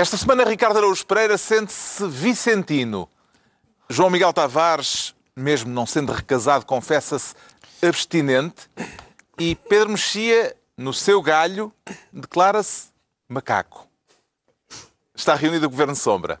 Esta semana, Ricardo Araújo Pereira sente-se vicentino. João Miguel Tavares, mesmo não sendo recasado, confessa-se abstinente. E Pedro Mexia, no seu galho, declara-se macaco. Está reunido o Governo Sombra.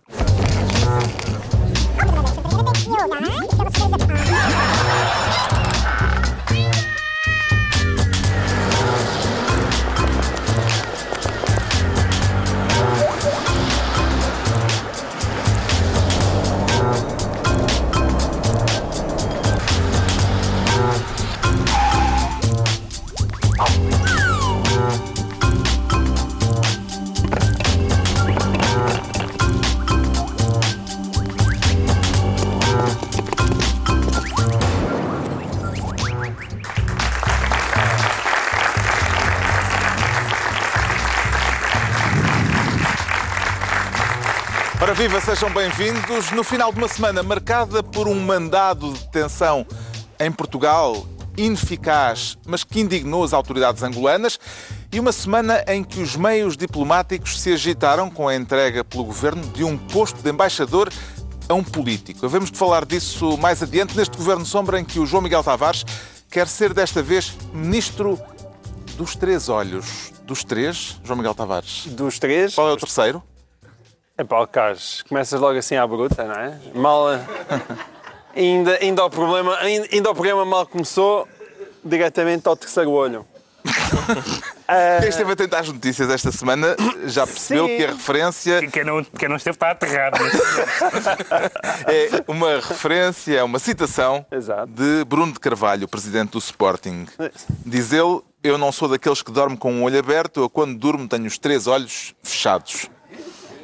Viva, sejam bem-vindos. No final de uma semana marcada por um mandado de detenção em Portugal ineficaz, mas que indignou as autoridades angolanas, e uma semana em que os meios diplomáticos se agitaram com a entrega pelo governo de um posto de embaixador a um político. Havemos de falar disso mais adiante neste governo sombra em que o João Miguel Tavares quer ser desta vez ministro dos três olhos. Dos três, João Miguel Tavares. Dos três. Qual é o terceiro? É Paulo Carlos. Começas logo assim à bruta, não é? Mal. ainda, ainda, o problema, ainda, ainda o programa mal começou, diretamente ao terceiro olho. Quem esteve atento às notícias esta semana já percebeu Sim. que a referência Quem não, quem não esteve está aterrado. é uma referência, é uma citação Exato. de Bruno de Carvalho, presidente do Sporting. Diz ele: Eu não sou daqueles que dorme com um olho aberto, eu quando durmo tenho os três olhos fechados.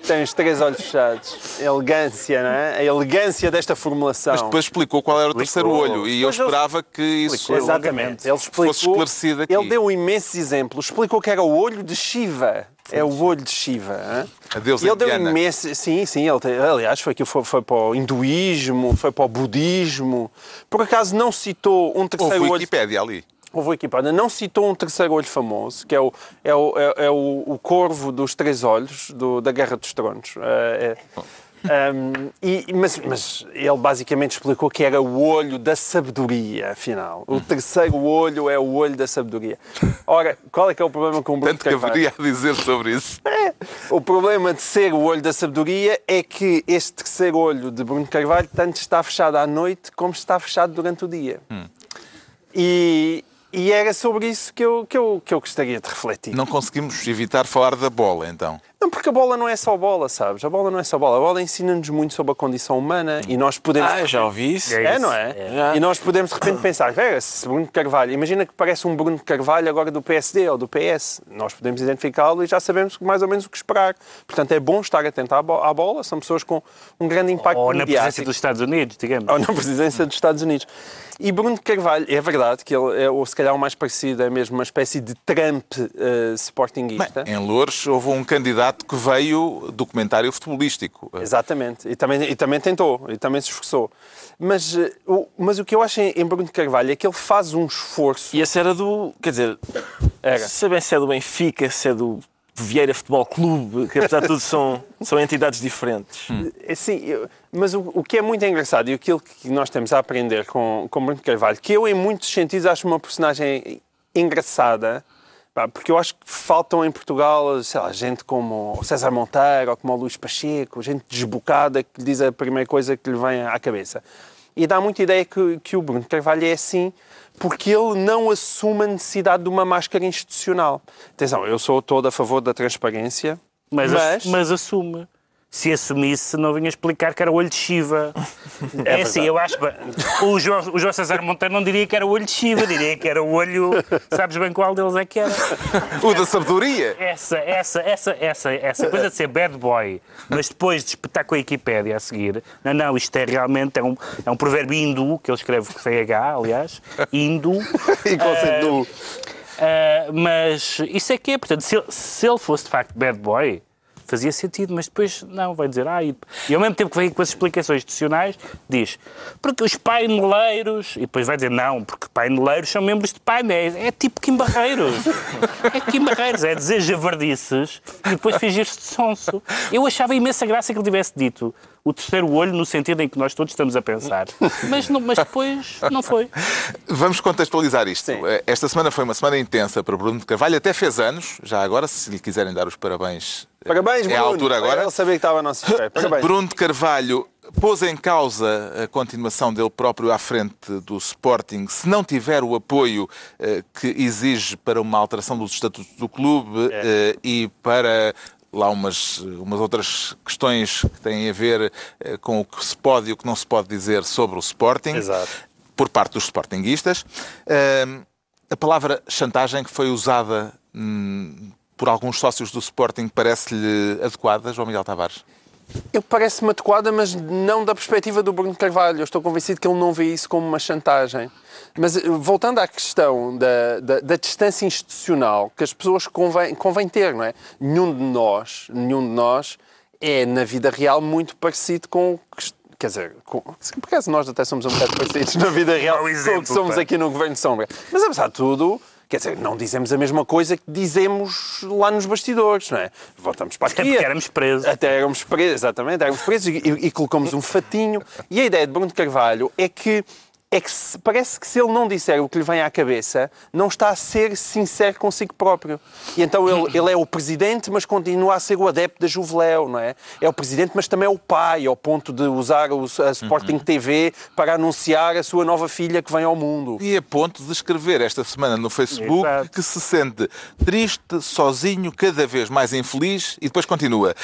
Tem os três olhos fechados. Elegância, não é? A elegância desta formulação. Mas depois explicou qual era o terceiro olho e eu ele- esperava que isso Exatamente. Ele explicou, fosse esclarecido aqui. Ele deu imensos exemplos. Explicou que era o olho de Shiva. É o olho de Shiva. hã? A deusa ele deu indiana. imenso. Sim, sim. Ele, tem- aliás, foi, aquilo, foi, foi para o hinduísmo, foi para o budismo. Por acaso não citou um Houve terceiro olho. Wikipédia ali. Houve equipada, não citou um terceiro olho famoso, que é o, é o, é, é o, o corvo dos três olhos do- da Guerra dos Tronos. É, é, um, e, mas, mas ele basicamente explicou que era o olho da sabedoria, afinal. O terceiro olho é o olho da sabedoria. Ora, qual é que é o problema com o Bruno Tanto que haveria a dizer sobre isso. É. O problema de ser o olho da sabedoria é que este terceiro olho de Bruno Carvalho tanto está fechado à noite como está fechado durante o dia. E, e era sobre isso que eu, que, eu, que eu gostaria de refletir. Não conseguimos evitar falar da bola, então. Não, porque a bola não é só bola, sabes? A bola não é só bola. A bola ensina-nos muito sobre a condição humana e nós podemos. Ah, já ouvi isso. É É, isso. não é? já. E nós podemos de repente pensar, "Vera, se Bruno Carvalho, imagina que parece um Bruno Carvalho agora do PSD ou do PS. Nós podemos identificá-lo e já sabemos mais ou menos o que esperar. Portanto, é bom estar atento à bo- à bola. São pessoas com um grande impacto Ou na presença mediático. dos Estados Unidos, digamos. Ou na presidência dos Estados Unidos. E Bruno Carvalho, é verdade que ele é, ou se calhar o mais parecido, é mesmo uma espécie de Trump eh, sportinguista. Em Louros houve um candidato que veio do comentário futebolístico. Exatamente. E também, e também tentou, e também se esforçou. Mas, eh, o, mas o que eu acho em, em Bruno Carvalho é que ele faz um esforço. E esse era do. Quer dizer, Era. sabem se é do Benfica, se é do Vieira Futebol Clube, que apesar de tudo são, são entidades diferentes. É, Sim, eu- mas o, o que é muito engraçado e aquilo que nós temos a aprender com, com Bruno Carvalho, que eu, em muitos sentidos, acho uma personagem engraçada, porque eu acho que faltam em Portugal, sei lá, gente como o César Monteiro ou como o Luís Pacheco, gente desbocada que lhe diz a primeira coisa que lhe vem à cabeça. E dá muita ideia que, que o Bruno Carvalho é assim porque ele não assume a necessidade de uma máscara institucional. Atenção, eu sou todo a favor da transparência, Mas, mas... mas assume. Se assumisse, não vinha explicar que era o olho de Shiva. É, assim, eu acho. O João, o João César Monteiro não diria que era o olho de Shiva, diria que era o olho. Sabes bem qual deles é que era? O da sabedoria. Essa, essa, essa, essa, essa coisa de ser bad boy, mas depois de espetar com a Wikipédia a seguir, não, não, isto é realmente é um, é um provérbio hindu, que ele escreve com CH, aliás, hindu. E conceito do... Ah, mas isso é que é, portanto, se, se ele fosse de facto bad boy, fazia sentido, mas depois não, vai dizer, ah, e, e ao mesmo tempo que vem com as explicações institucionais, diz, porque os paineleiros, e depois vai dizer, não, porque paineleiros são membros de painéis, é tipo Kim Barreiros, é Kim Barreiros, é dizer javardices e depois fingir-se de sonso. Eu achava imensa graça que ele tivesse dito o terceiro olho no sentido em que nós todos estamos a pensar, mas, não, mas depois não foi. Vamos contextualizar isto. Sim. Esta semana foi uma semana intensa para Bruno de Carvalho, até fez anos, já agora, se lhe quiserem dar os parabéns. Parabéns, é Bruno. a altura agora. Ele sabia que estava a nossa. Parabéns. Bruno de Carvalho pôs em causa a continuação dele próprio à frente do Sporting se não tiver o apoio eh, que exige para uma alteração dos estatutos do clube eh, e para lá umas, umas outras questões que têm a ver eh, com o que se pode e o que não se pode dizer sobre o Sporting Exato. por parte dos Sportinguistas. Ahm, a palavra chantagem que foi usada hum, por alguns sócios do Sporting parece-lhe adequada, João Miguel Tavares? Eu parece-me adequada, mas não da perspectiva do Bruno Carvalho. Eu estou convencido que ele não vê isso como uma chantagem. Mas eh, voltando à questão da, da, da distância institucional que as pessoas convém, convém ter, não é? Nenhum de nós, nenhum de nós é na vida real muito parecido com o que Quer dizer, com, por acaso nós até somos um bocado parecidos na vida real com o exemplo, que somos pá. aqui no Governo de Sombra. Mas apesar de tudo, quer dizer, não dizemos a mesma coisa que dizemos lá nos bastidores, não é? Voltamos para Até aqui. porque éramos presos. Até éramos presos, exatamente, éramos presos e, e- e colocamos um fatinho. E a ideia de Bruno de Carvalho é que, é que se- parece que se ele não disser o que lhe vem à cabeça, não está a ser sincero consigo próprio. E então ele, ele é o presidente, mas continua a ser o adepto da Juveléu, não é? É o presidente, mas também é o pai, ao ponto de usar o, a Sporting TV para anunciar a sua nova filha que vem ao mundo. E a ponto de escrever esta semana no Facebook Exato. que se sente triste, sozinho, cada vez mais infeliz e depois continua.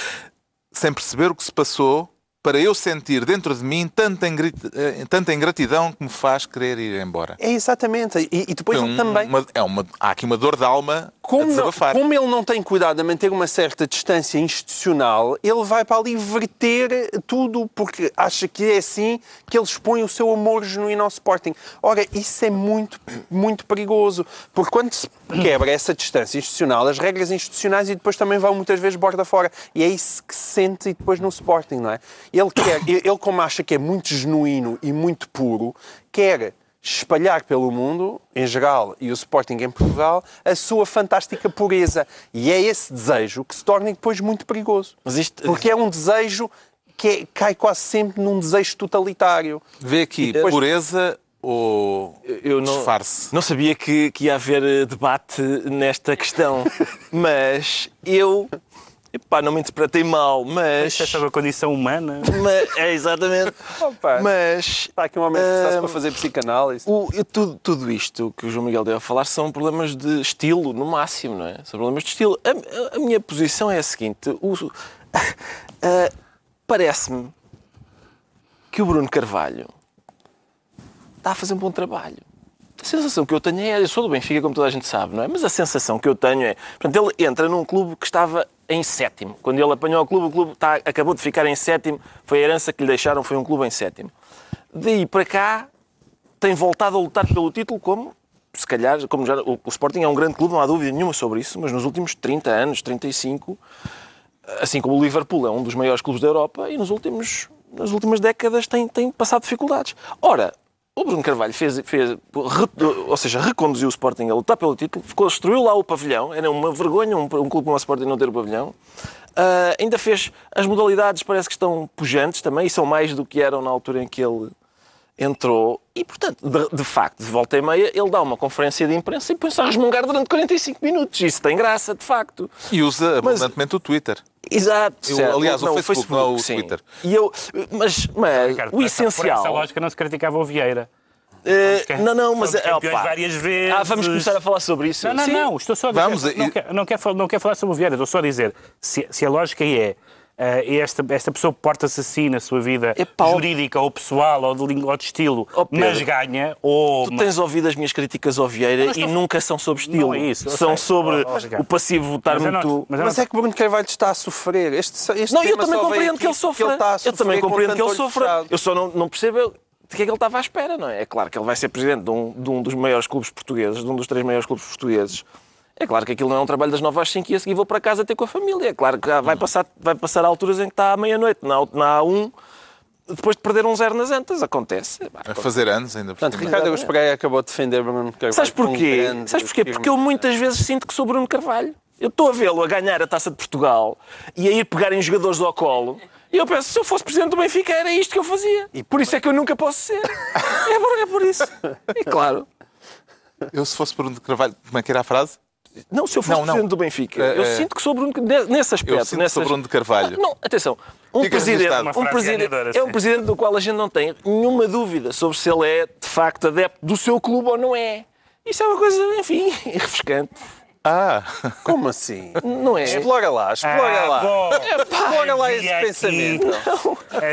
Sem perceber o que se passou, para eu sentir dentro de mim tanta, eh, tanta ingratidão que me faz querer ir embora. É exatamente. E, e depois É ele um- também. uma- é uma- há aqui uma dor de alma a Como, não- desabafar. como ele não tem cuidado a manter uma certa distância institucional, ele vai para ali verter tudo porque acha que é assim que ele expõe o seu amor genuíno ao Sporting. Ora, isso é muito, muito perigoso, porque quando se quebra essa distância institucional, as regras institucionais e depois também vão muitas vezes borda fora. E é isso que se sente e depois no Sporting, não é? Ele quer, ele como acha que é muito genuíno e muito puro, quer espalhar pelo mundo, em geral, e o Sporting em Portugal, a sua fantástica pureza. E é esse desejo que se torna depois muito perigoso. Isto- Porque é um desejo que é- cai quase sempre num desejo totalitário. Vê aqui, depois- pureza ou Eu não, disfarce? não sabia que, que ia haver eh, debate nesta questão, mas eu. Epá, não me interpretei mal, mas. Isto é sobre a condição humana. mas- é exatamente. Opa. Mas. Está aqui um homem que está Ahm, para fazer psicanálise. O- tudo, tudo isto que o João Miguel deu a falar são problemas de estilo, no máximo, não é? São problemas de estilo. A, a- a minha posição é a seguinte: ah, parece-me que o Bruno Carvalho está a fazer um bom trabalho. A sensação que eu tenho é, eu sou do Benfica, como toda a gente sabe, não é? Mas a sensação que eu tenho é, portanto, ele entra num clube que estava em sétimo. Quando ele apanhou o clube, o clube está- acabou de ficar em sétimo, foi a herança que lhe deixaram, foi um clube em sétimo. Daí para cá, tem voltado a lutar pelo título como, se calhar, como já, o, o Sporting é um grande clube, não há dúvida nenhuma sobre isso, mas nos últimos 30 anos, 35, assim como o Liverpool é um dos maiores clubes da Europa e nos últimos, nas últimas décadas tem, tem passado dificuldades. Ora, o Bruno Carvalho fez, fez ou seja, reconduziu o Sporting a lutar pelo título, construiu lá o pavilhão, era uma vergonha um, um clube como o Sporting não ter o pavilhão. Ah, ainda fez as modalidades, parece que estão pujantes também, e são mais do que eram na altura em que ele entrou. E, portanto, de, de facto, de volta e meia, ele dá uma conferência de imprensa e põe-se a resmungar durante 45 minutos. Isso tem graça, de facto. E usa Mas- abundantemente o Twitter. Exato. Eu, certo. aliás, o Facebook, não é o sim. Twitter. E eu, mas, mas Ricardo, o Por essencial. essa lógica não se criticava o Vieira. Somos não, não, mas é, opa. várias vezes. Ah, vamos começar a falar sobre isso. Não, não, Sim. não, estou só a dizer. Vamos, não, e- quero, não, quero, fal- não quero falar sobre o Vieira, estou só a dizer se, se a lógica é esta, esta pessoa porta-se assim na sua vida Epá, jurídica ou pessoal ou de, ou de estilo, Ó, Pedro, mas ganha, ou. Tu tens ouvido as minhas críticas ao Vieira Mas e nunca são sobre estilo. Não é isso, São sei. sobre Ricardo. o passivo estar Mas eu não- muito. mas eu Mas é que Bruno Carvalho está a sofrer. Este, este Não, eu também compreendo que ele sofra. ele está a eu também com compreendo que ele sofra. fechado. Eu só não, não percebo de que é que ele estava à espera, não é? É claro que ele vai ser presidente de um, de um dos maiores clubes portugueses, de um dos três maiores clubes portugueses. É claro que aquilo não é um trabalho das 9 às 5 e a seguir vou para casa ter com a família. É claro que vai passar, vai passar alturas em que está à meia-noite, na, na A1, depois de perder um zero nas antas. Acontece. A fazer anos ainda. por Portanto. Ricardo Augusto Pereira acabou de defender Bruno Carvalho. Sabes um porquê? grande Sabes porquê? Porque eu muitas vezes sinto que sou Bruno Carvalho. Eu estou a vê-lo a ganhar a Taça de Portugal e a ir pegar em jogadores ao colo. E eu penso, se eu fosse presidente do Benfica, era isto que eu fazia. E por isso é que eu nunca posso ser. É por, é por isso. E claro. Eu, se fosse Bruno de Carvalho, como é que era a frase? Não, se eu fosse Não, não. presidente do Benfica, É, eu é. sinto que sou Bruno nesse aspecto. Eu sinto que nessas... sou Bruno de Carvalho. Ah, Não, atenção. Um Fica presidente, um presidente ganhadora, é um presidente do qual a gente não tem nenhuma dúvida sobre se ele é, de facto, adepto do seu clube ou não é. Isso é uma coisa, enfim, refrescante. Ah, Como assim? Não é? Explora lá, explora Ah, lá. bom. Explora lá esse aqui- pensamento.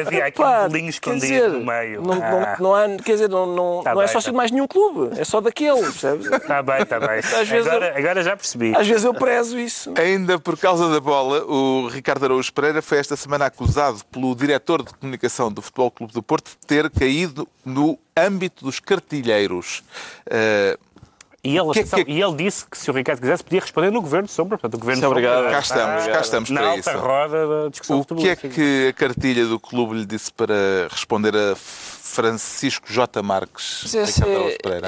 Havia aqui Pá, um bolinho quer escondido dizer, no meio. Não, não- Ah, não há, quer dizer, não, não, Tá não é bem, sócio tá. de mais nenhum clube, é só daquele, percebes? Está bem, está bem. vezes Agora, agora já percebi. Às vezes eu prezo isso. ainda por causa da bola, o Ricardo Araújo Pereira foi esta semana acusado pelo diretor de comunicação do Futebol Clube do Porto de ter caído no âmbito dos cartilheiros. Eh, E ele, que que- e ele disse que se o Ricardo quisesse podia responder no Governo Sombra. Portanto, o Governo Muito obrigado. Cá estamos, cá estamos na para alta isso. roda da discussão O que é que a cartilha do clube lhe disse para responder a Francisco J. Marques? Esse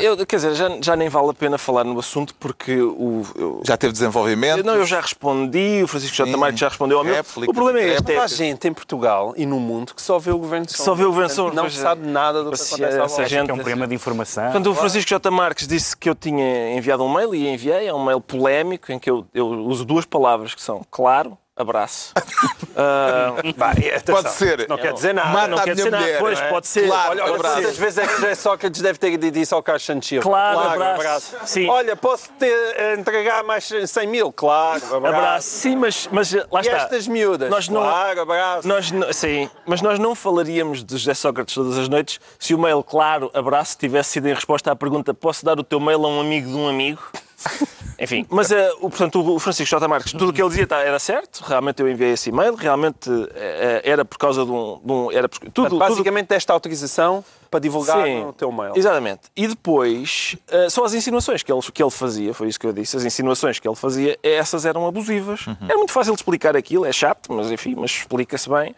eu, quer dizer, já, já nem vale a pena falar no assunto porque o, eu- Já teve desenvolvimento? Não, eu já respondi, o Francisco J. Sim. Marques já respondeu ao meu. Réplica, O problema é este. Há É, gente em Portugal e no mundo que só vê o Governo de Sombra. Só vê o Governo de Não pois sabe nada do que Essa- acontece essa volta. gente- Que é um programa de informação. Portanto, o Francisco J. Marques disse que eu tinha enviado um mail e enviei. É um mail polémico em que eu, eu uso duas palavras que são claro, abraço. Vai, atenção, Pode ser. Não quer dizer nada. Mata não quer dizer nada. mulher, Pois, não é? pode ser. Claro, Olha, olha abraço. quantas vezes é que José Sócrates deve ter dito isso ao Carlos Santos Silva? Claro, abraço. Sim. Olha, posso ter, eh, entregar mais 100 mil? Claro, abraço. abraço. Sim, mas, mas lá E está. estas miúdas? Nós não- Claro, abraço. Nós, não- sim, mas nós não falaríamos de José Sócrates todas as noites se o mail, claro, abraço, tivesse sido em resposta à pergunta posso dar o teu mail a um amigo de um amigo? Enfim, mas eh, o, portanto, o Francisco J. Marques, tudo o que ele dizia tá, era certo, realmente eu enviei esse e-mail, realmente eh, era por causa de um... de um- era por- tudo, tudo, Basicamente, desta autorização para divulgar Sim, no teu mail. Exatamente. E depois, eh, só as insinuações que ele, que ele fazia, foi isso que eu disse, as insinuações que ele fazia, essas eram abusivas. Era muito fácil de explicar aquilo, é chato, mas enfim, mas explica-se bem.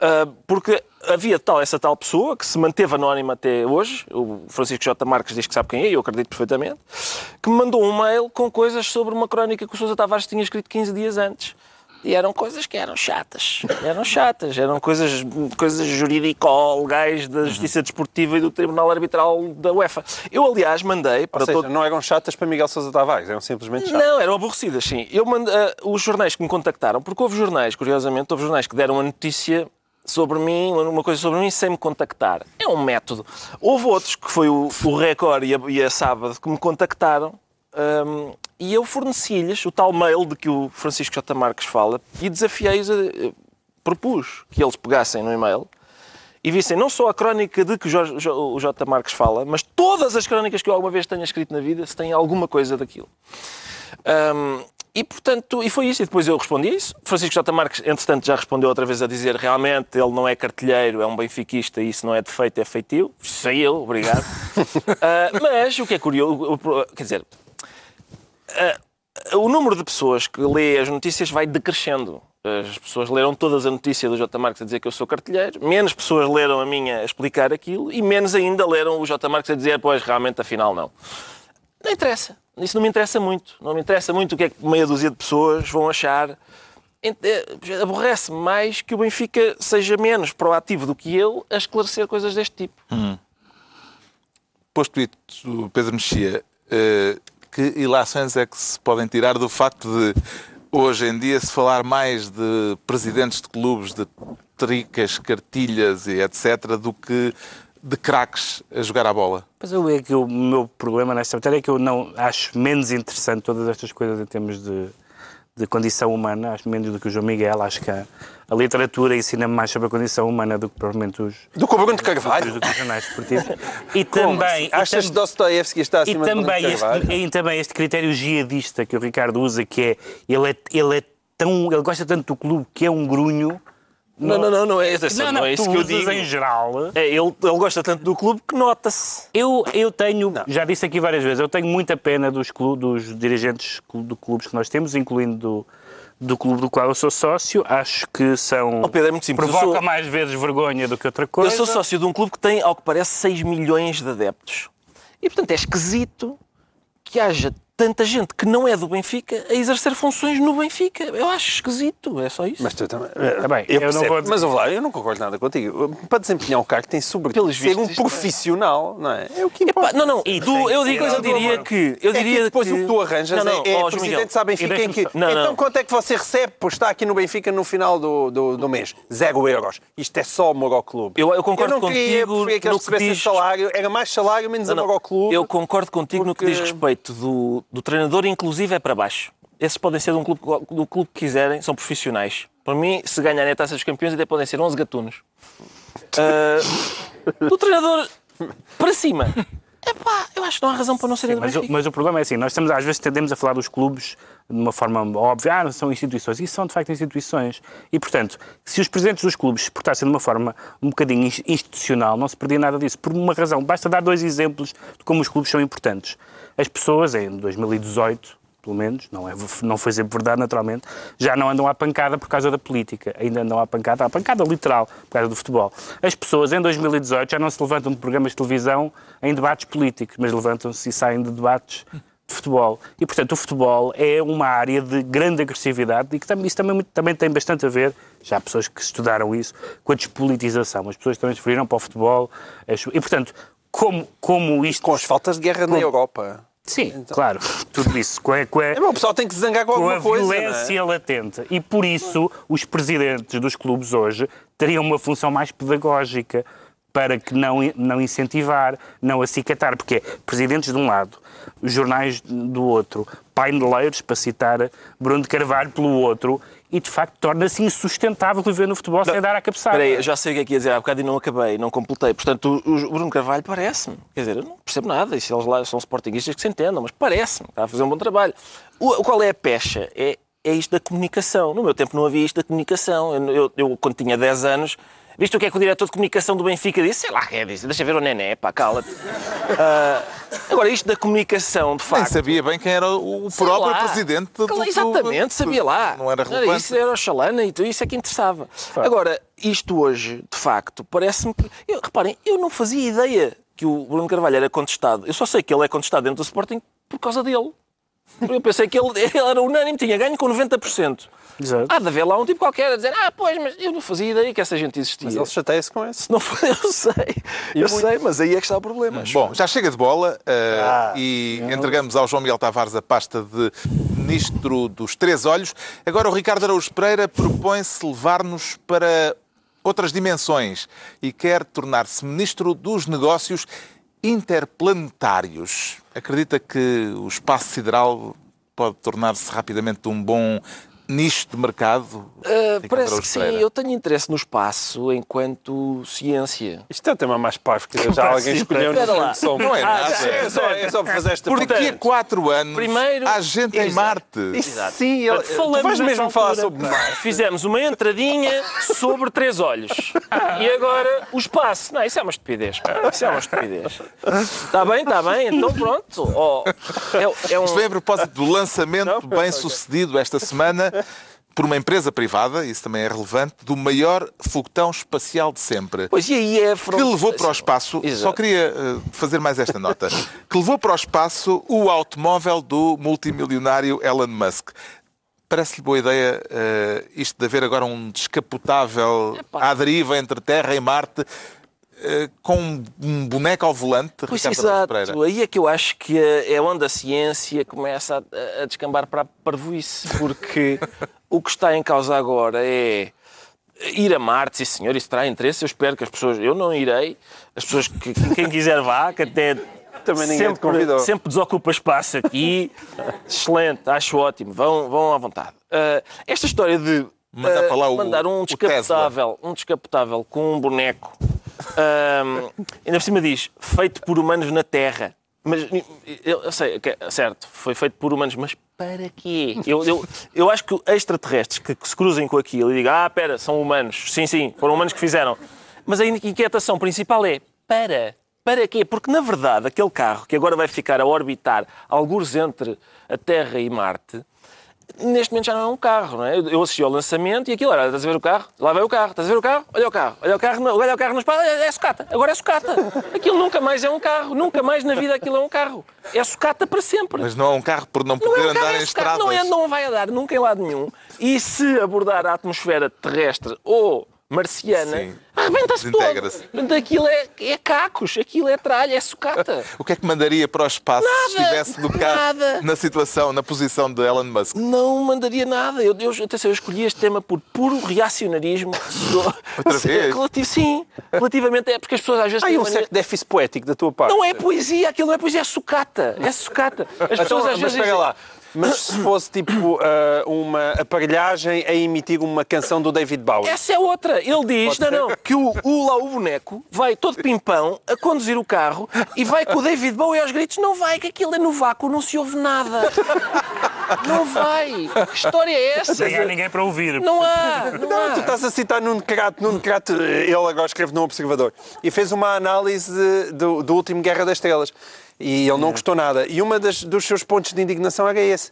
Ah, porque havia tal, essa tal pessoa que se manteve anónima até hoje, o Francisco J. Marques diz que sabe quem é, e eu acredito perfeitamente, que me mandou um mail com coisas sobre uma crónica que o Sousa Tavares tinha escrito 15 dias antes. E eram coisas que eram chatas. Eram chatas. Eram coisas, coisas jurídico-legais da Justiça Desportiva e do Tribunal Arbitral da UEFA. Eu, aliás, mandei para Ou seja, todo... não eram chatas para Miguel Sousa Tavares, eram simplesmente chatas. Não, eram aborrecidas, sim. Eu mando, ah, os jornais que me contactaram, porque houve jornais, curiosamente, houve jornais que deram a notícia sobre mim, uma coisa sobre mim, sem me contactar. É um método. Houve outros, que foi o, o Record e a, e a Sábado, que me contactaram hum, e eu forneci-lhes o tal mail de que o Francisco J. Marques fala e desafiei-os, propus que eles pegassem no e-mail e vissem não só a crónica de que o J. Marques fala, mas todas as crónicas que eu alguma vez tenha escrito na vida, se tem alguma coisa daquilo. Hum, e, portanto, e foi isso. E depois eu respondi isso. Francisco J. Marques, entretanto, já respondeu outra vez a dizer realmente ele não é cartilheiro, é um benfiquista e isso não é defeito, é feitio. Sei eu, obrigado. Ah, mas o que é curioso, quer dizer, ah, o número de pessoas que lê as notícias vai decrescendo. As pessoas leram todas a notícia do J. Marques a dizer que eu sou cartilheiro, menos pessoas leram a minha a explicar aquilo e menos ainda leram o J. Marques a dizer, pois, realmente, afinal, não. Não interessa. Isso não me interessa muito. Não me interessa muito o que é que meia dúzia de pessoas vão achar. Eh, Aborrece-me mais que o Benfica seja menos proativo do que ele a esclarecer coisas deste tipo. Posto isto, Pedro Mexia, eh, que ilações é que se podem tirar do facto de hoje em dia se falar mais de presidentes de clubes, de tricas, cartilhas e etc., do que de craques a jogar a bola? Mas eu é que o meu problema nesta matéria é que eu não acho menos interessante todas estas coisas em termos de, de condição humana, acho menos do que o João Miguel, acho que a, a literatura ensina-me mais sobre a condição humana do que provavelmente os, Do que o Bruno de do Carvalho. que os jornais desportivos. E Como também, assim? e Achas que Dostoiévski está e acima Bruno também Carvalho? este, e também este critério jihadista que o Ricardo usa, que é ele é, ele é tão. ele gosta tanto do clube que é um grunho Não, não, não, não é, atenção, Não, não, não, é isso que eu digo. em geral. É, ele, ele gosta tanto do clube que nota-se. Eu, eu tenho, já disse aqui várias vezes, eu tenho muita pena dos, clu- dos dirigentes de clubes que nós temos, incluindo do, do clube do qual eu sou sócio. Acho que são. Oh, Pedro, é muito simples. Provoca sou- mais vezes vergonha do que outra coisa. Eu sou sócio de um clube que tem, ao que parece, 6 milhões de adeptos. E, portanto, é esquisito que haja tanta gente que não é do Benfica a exercer funções no Benfica. Eu acho esquisito, é só isso. Mas tu também. Tá bem, eu eu não percebo, vou- Mas lá, eu não concordo nada contigo. Para desempenhar um cargo tem sobretudo ser um é- profissional, não é? É o que Epá, importa. não, não, E do- tem eu digo, eu diria que... Eu é que diria depois que... o que tu arranjas não, não, é, é ó, João presidente Miguel. sabe Benfica em que... Não, então não. quanto é que você recebe por estar aqui no Benfica no final do, do, do mês? Zero euros. Isto é só amor ao clube. Eu- eu concordo eu não queria, contigo preferia que eles recebessem diz- salário. Era mais salário, menos Não, amor ao clube. Eu concordo contigo no que porque- diz respeito do, do treinador, inclusive é para baixo. Esses podem ser de um clube, do clube que quiserem, são profissionais. Para mim, se ganharem a taça dos campeões, até podem ser 11 gatunos. Ah, do treinador para cima. Epá, eu acho que não há razão para não serem do Mas, o- mas o problema é assim, nós estamos, às vezes tendemos a falar dos clubes de uma forma óbvia, ah, são instituições, e são de facto instituições. E, portanto, se os presidentes dos clubes se portassem de uma forma um bocadinho ins- institucional, não se perdia nada disso, por uma razão. Basta dar dois exemplos de como os clubes são importantes. As pessoas, em 2018, pelo menos, não, é, não foi sempre verdade, naturalmente, já não andam à pancada por causa da política. Ainda andam à pancada, à pancada literal, por causa do futebol. As pessoas, em 2018, já não se levantam de programas de televisão em debates políticos, mas levantam-se e saem de debates de futebol. E, portanto, o futebol é uma área de grande agressividade e que também, isso também, também tem bastante a ver, já há pessoas que estudaram isso, com a despolitização. As pessoas também se referiram para o futebol. E, portanto, como, como isto... Com as faltas de guerra na Com- Europa. Sim, claro, tudo isso. Com a, com a- É, mas o pessoal tem que zangar com com alguma a coisa. é? violência latente. E por isso os presidentes dos clubes hoje teriam uma função mais pedagógica para que não, não incentivar, não acicatar, porque é presidentes de um lado, jornais do outro, paineleiros, para citar Bruno de Carvalho, pelo outro, e de facto torna-se insustentável viver no futebol sem dar a cabeçada. Espera aí, já sei o que é que ia dizer há bocado e não acabei, não completei. Portanto, o, o Bruno Carvalho parece-me. Quer dizer, eu não percebo nada. E se eles lá são sportinguistas que se entendam, mas parece-me. Está a fazer um bom trabalho. O, qual é a pecha? É, é isto da comunicação. No meu tempo não havia isto da comunicação. Eu, eu- eu, quando tinha 10 anos, viste o que é que o diretor de comunicação do Benfica disse? Sei lá, é disse, deixa ver o nené, pá, cala-te. Ah, agora, isto da comunicação, de Nem facto. sabia bem quem era o próprio lá. presidente do Claro. Exatamente, sabia lá. Não era relevante. Isso era o Chalana e tudo isso é que interessava. Agora, isto hoje, de facto, parece-me. Eu, reparem, eu não fazia ideia que o Bruno Carvalho era contestado. Eu só sei que ele é contestado dentro do Sporting por causa dele. Eu pensei que ele, ele era unânime, tinha ganho com 90%. Exato. Há de haver lá um tipo qualquer a dizer, ah, pois, mas eu não fazia ideia que essa gente existia. Mas ele chateia-se com isso. Não foi, eu sei. Eu sei, mas aí é que está o problema. acho Bom, já chega de bola eh, Ah, e entregamos ao João Miguel Tavares a pasta de Ministro dos Três Olhos. Agora o Ricardo Araújo Pereira propõe-se levar-nos para outras dimensões e quer tornar-se Ministro dos Negócios Interplanetários. Acredita que o espaço sideral pode tornar-se rapidamente um bom nicho de mercado? Uh, parece que sim. Eu tenho interesse no espaço enquanto ciência. Isto é o tema mais parvo que já alguém escolheu no som. Não é nada. É só, é só para fazer esta Daqui a quatro anos Primeiro- há gente em Exato. Marte. Isso sim, tu Falamos vais nessa mesmo falar sobre Marte. Fizemos uma entradinha sobre três olhos. E agora o espaço. Não, isso é uma estupidez. pá. Isso é uma estupidez. Está bem, está bem. Então pronto. Oh, é, é um... Isto vem a propósito do lançamento bem sucedido esta semana por uma empresa privada, isso também é relevante, do maior foguetão espacial de sempre. Pois e aí é... Que levou para o espaço, só Exato. queria eh, fazer mais esta nota, que levou para o espaço o automóvel do multimilionário Elon Musk. Parece-lhe boa ideia eh, isto de haver agora um descapotável Epá. à deriva entre Terra e Marte com um boneco ao volante, Pois Ricardo exato. Pereira? Aí é que eu acho que é onde a ciência começa a, a descambar para a parvoíce. Porque o que está em causa agora é ir a Marte, sim senhor, isso terá interesse. Eu espero que as pessoas... Eu não irei. As pessoas que... Quem quiser vá, que até... Também ninguém te sempre, convidou. sempre desocupa espaço aqui. Excelente, acho ótimo. Vão, vão à vontade. Ah, esta história de Mandar para lá o- mandar um o Tesla. descapotável, um descapotável com um boneco, ahm, ainda por cima diz feito por humanos na Terra. Mas eu, eu sei, certo, foi feito por humanos, mas para quê? Eu, eu, eu acho que extraterrestres que, que se cruzem com aquilo e digam, ah, pera, são humanos. Sim, sim, foram humanos que fizeram. Mas a inquietação principal é, para, para quê? Porque, na verdade, aquele carro que agora vai ficar a orbitar alguns entre a Terra e Marte, neste momento já não é um carro, não é? Eu assisti ao lançamento e aquilo era, estás a ver o carro? Lá vai o carro, estás a ver o carro? Olha o carro, olha o carro, olha o carro no espaço, é sucata, agora é sucata. Aquilo nunca mais é um carro, nunca mais na vida aquilo é um carro. É sucata para sempre. Mas não é um carro por não poder Não é um andar carro, em é sucata, estradas. não, é, não vai andar nunca em lado nenhum. E se abordar a atmosfera terrestre ou marciana, Sim. arrebenta-se todo. Desintegra-se. Portanto, Aquilo é, é cacos, aquilo é tralha, é sucata. O que é que mandaria para o espaço se Nada, estivesse no carro, nada. na situação, na posição de Elon Musk? Não mandaria nada. Eu, eu, atenção, eu escolhi este tema por puro reacionarismo. Outra vez? Relativo, sim. Relativamente é porque as pessoas às vezes Há têm um mania- certo déficit poético da tua parte. Não é poesia, aquilo não é poesia, é sucata. É sucata. As pessoas Então, às mas vezes dizem, lá. Mas se fosse tipo ah, uma aparelhagem a emitir uma canção do David Bowie. Essa é outra. Ele diz, não, não, que o, o lá o boneco vai todo pimpão a conduzir o carro e vai com o David Bowie aos gritos. Não vai, que aquilo é no vácuo, não se ouve nada. Não vai. Que história é essa? Nem há ninguém para ouvir. Não há. Não, Não, há. tu estás a citar Nuno Crato. Nuno Crato, ele agora escreve no Observador. E fez uma análise do, do último Guerra das Estrelas. E ele não gostou nada. E uma dos seus pontos de indignação era esse.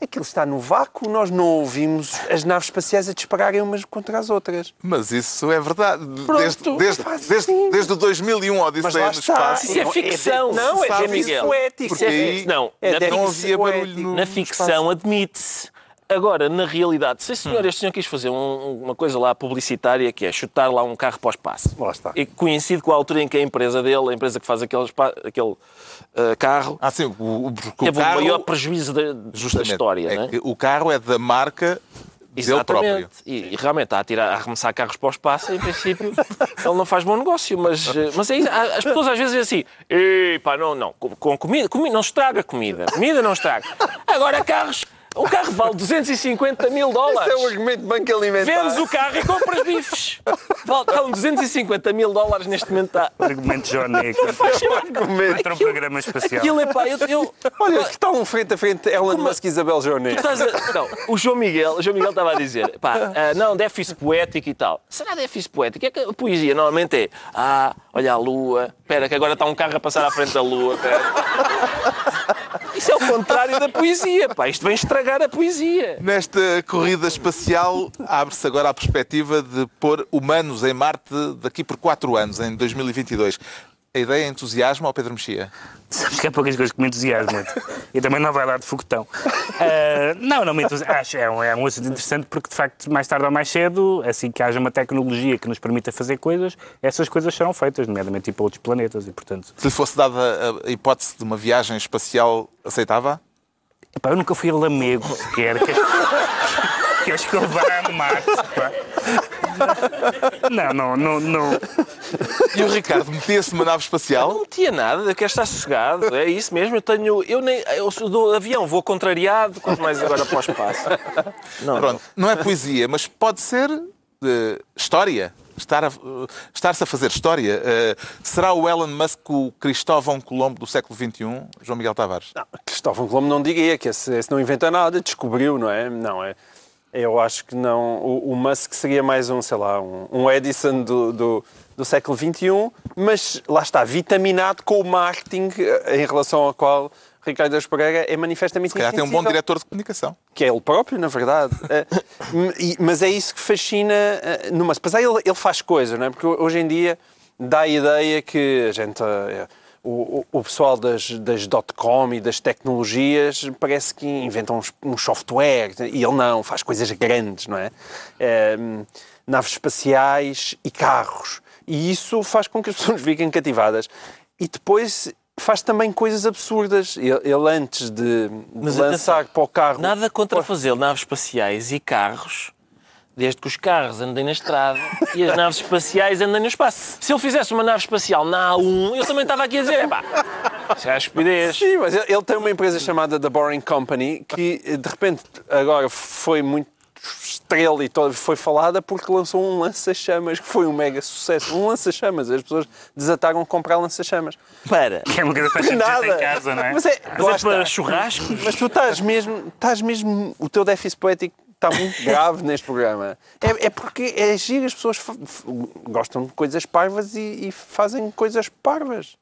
Aquilo está no vácuo, nós não ouvimos as naves espaciais a dispararem umas contra as outras. Mas isso é verdade. Pronto. Desde, desde, desde, desde o 2001 Mas Odisseia no espaço. Isso é ficção. Não, é Sabe, déficit Miguel. poético. Porque é. Não, é não havia barulho no Na ficção admite-se. Agora, na realidade, se senhor, este senhor quis fazer um- uma coisa lá publicitária, que é chutar lá um carro para o espaço. Lá está. E coincide com a altura em que a empresa dele, a empresa que faz aquele, aquele ah, carro, Ah, sim, o, o, teve carro, o maior prejuízo da, da história. é não é? o carro é da marca dele próprio. Exatamente. E, e realmente está a, tirar, a arremessar carros para o espaço, em princípio, ele não faz bom negócio. Mas, eh, mas é as pessoas às vezes dizem assim: pá, não, não, com, com comida, comida, não estraga comida, comida não estraga. Agora carros, um carro vale 250 mil dólares. Esse é o argumento de banco alimentar. Vendes o carro e compras bifes. Vale- Estão 250 mil dólares neste momento. Está. Argumento John Nick. argumento. Para um programa espacial. Aquilo é pá, eu, eu, Olha, que está um frente a frente Elon Musk e Isabel. Estás a- Não, o João Miguel, o João Miguel estava a dizer, pá, ah, não, déficit poético e tal. Será déficit poético? É que a poesia normalmente é, ah, olha a lua, espera que agora está um carro a passar à frente da lua, espera. Isso é o contrário da poesia, pá, isto vem estragar a poesia. Nesta corrida espacial, abre-se agora a perspectiva de pôr humanos em Marte daqui por quatro anos, em 2022. A ideia entusiasma ao Pedro Mexia? Sabes que há poucas coisas que me entusiasmam. E também não vai lá de foguetão. Ah, não, não me entusiasma. Acho é um, é um assunto interessante porque, de facto, mais tarde ou mais cedo, assim que haja uma tecnologia que nos permita fazer coisas, essas coisas serão feitas, nomeadamente tipo para outros planetas. E, portanto, Se lhe fosse dada a- hipótese de uma viagem espacial, aceitava? epá, eu nunca fui a Lamego sequer. Queres, que eu vá a Marte? Não, não, não, não. E o Ricardo metia-se numa nave espacial? Não metia nada, eu quero estar sossegado, é isso mesmo, eu tenho, eu nem, eu sou do avião, vou contrariado, quanto mais agora para o espaço. Não, Pronto, não é poesia, mas pode ser eh, história. Estar a- eh, Estar-se a fazer história. Eh, será o Elon Musk o Cristóvão Colombo do século XXI, João Miguel Tavares? Não, Cristóvão Colombo não diria que esse, esse não inventa nada, descobriu, não é? Não, é. Eu acho que não. O, o Musk seria mais um, sei lá, um, um Edison do, do, do século XXI, mas lá está, vitaminado com o marketing eh, em relação ao qual Ricardo Eus Pereira é manifestamente Se calhar tem um bom diretor de comunicação. que é ele próprio, na verdade. Eh, mas é isso que fascina eh, Musk. Mas aí ele, faz coisa, não é? Porque hoje em dia dá a ideia que a gente. o, o- pessoal das, das dot-com e das tecnologias parece que inventam uns software e ele não, faz coisas grandes, não é? Eh, naves espaciais e carros. E isso faz com que as pessoas fiquem cativadas. E depois faz também coisas absurdas. Ele, antes de, Mas lançar atenção, para o carro. Nada contra fazer naves espaciais e carros, desde que os carros andem na estrada e as naves espaciais andem no espaço. Se ele fizesse uma nave espacial na A1, eu também estava aqui a dizer, pá, isso é a estupidez. Sim, mas ele tem uma empresa chamada The Boring Company que de repente agora foi muito estrela e toda foi falada porque lançou um lança-chamas que foi um mega sucesso. Um lança-chamas. As pessoas desataram a comprar lança-chamas. Para. Que é uma coisa que faz Nada. em casa, não é? Mas é, Mas é para churrasco. Mas tu estás mesmo, estás mesmo, o teu déficit poético está muito grave neste programa. É, é porque é giro, as pessoas gostam de coisas parvas e, e fazem coisas parvas.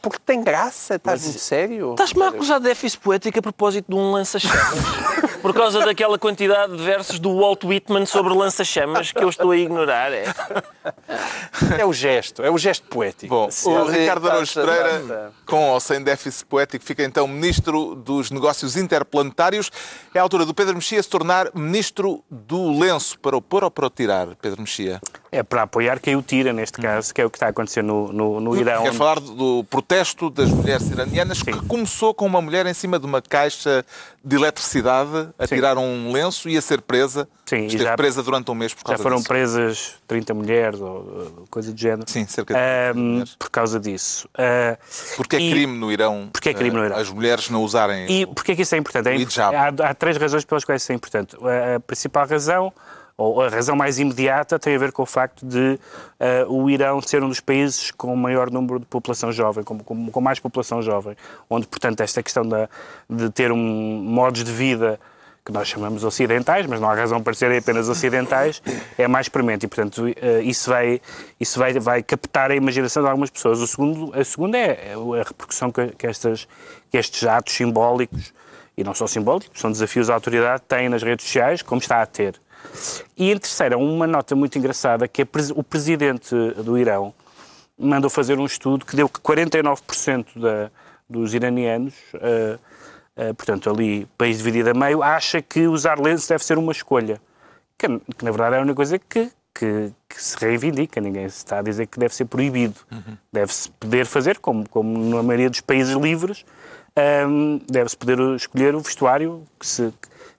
Porque tem graça, estás muito sério. Estás-me a acusar de déficit poético a propósito de um lança-chamas? Por causa daquela quantidade de versos do Walt Whitman sobre lança-chamas que eu estou a ignorar. É. É o gesto, é o gesto poético. Bom, o Sim, Ricardo Araújo Pereira, com ou sem déficit poético, fica então Ministro dos Negócios Interplanetários. É a altura do Pedro Mexia se tornar Ministro do Lenço, para o pôr ou para o tirar, Pedro Mexia? É para apoiar quem o tira, neste caso, que é o que está a acontecer no, no, no Irão. Quer falar do protesto das mulheres iranianas, que começou com uma mulher em cima de uma caixa de eletricidade a Sim. tirar um lenço e a ser presa. Sim, Esteve já- presa durante um mês por Já causa foram disso. presas 30 mulheres ou uh, coisa do género. Sim, cerca de 30 Ahm, mulheres. Por causa disso. Ah, Porque é e- crime no Irão, Porque é crime no eh, Irão. as mulheres não usarem... E porquê que isso é importante? É O imp- há, há três razões pelas quais isso é importante. A, a principal razão, ou a razão mais imediata, tem a ver com o facto de eh, o Irão ser um dos países com o maior número de população jovem, com, com- com mais população jovem, onde, portanto, esta questão da- de ter um modos de vida que nós chamamos ocidentais, mas não há razão para serem apenas ocidentais, é mais premente e, portanto, eh, isso, vai, isso vai, vai captar a imaginação de algumas pessoas. O segundo, a segunda é a repercussão que, que, estas, que estes atos simbólicos, e não só simbólicos, são desafios à autoridade, têm nas redes sociais, como está a ter. E em terceira, uma nota muito engraçada, que é o presidente do Irão mandou fazer um estudo que deu que 49% da, dos iranianos, eh, portanto ali país dividido a meio, acha que usar lenço deve ser uma escolha. Que, que, na verdade é a única coisa que, que, que se reivindica. Ninguém se está a dizer que deve ser proibido. Deve-se poder fazer, como, como na maioria dos países livres, hum, deve-se poder escolher o vestuário que se,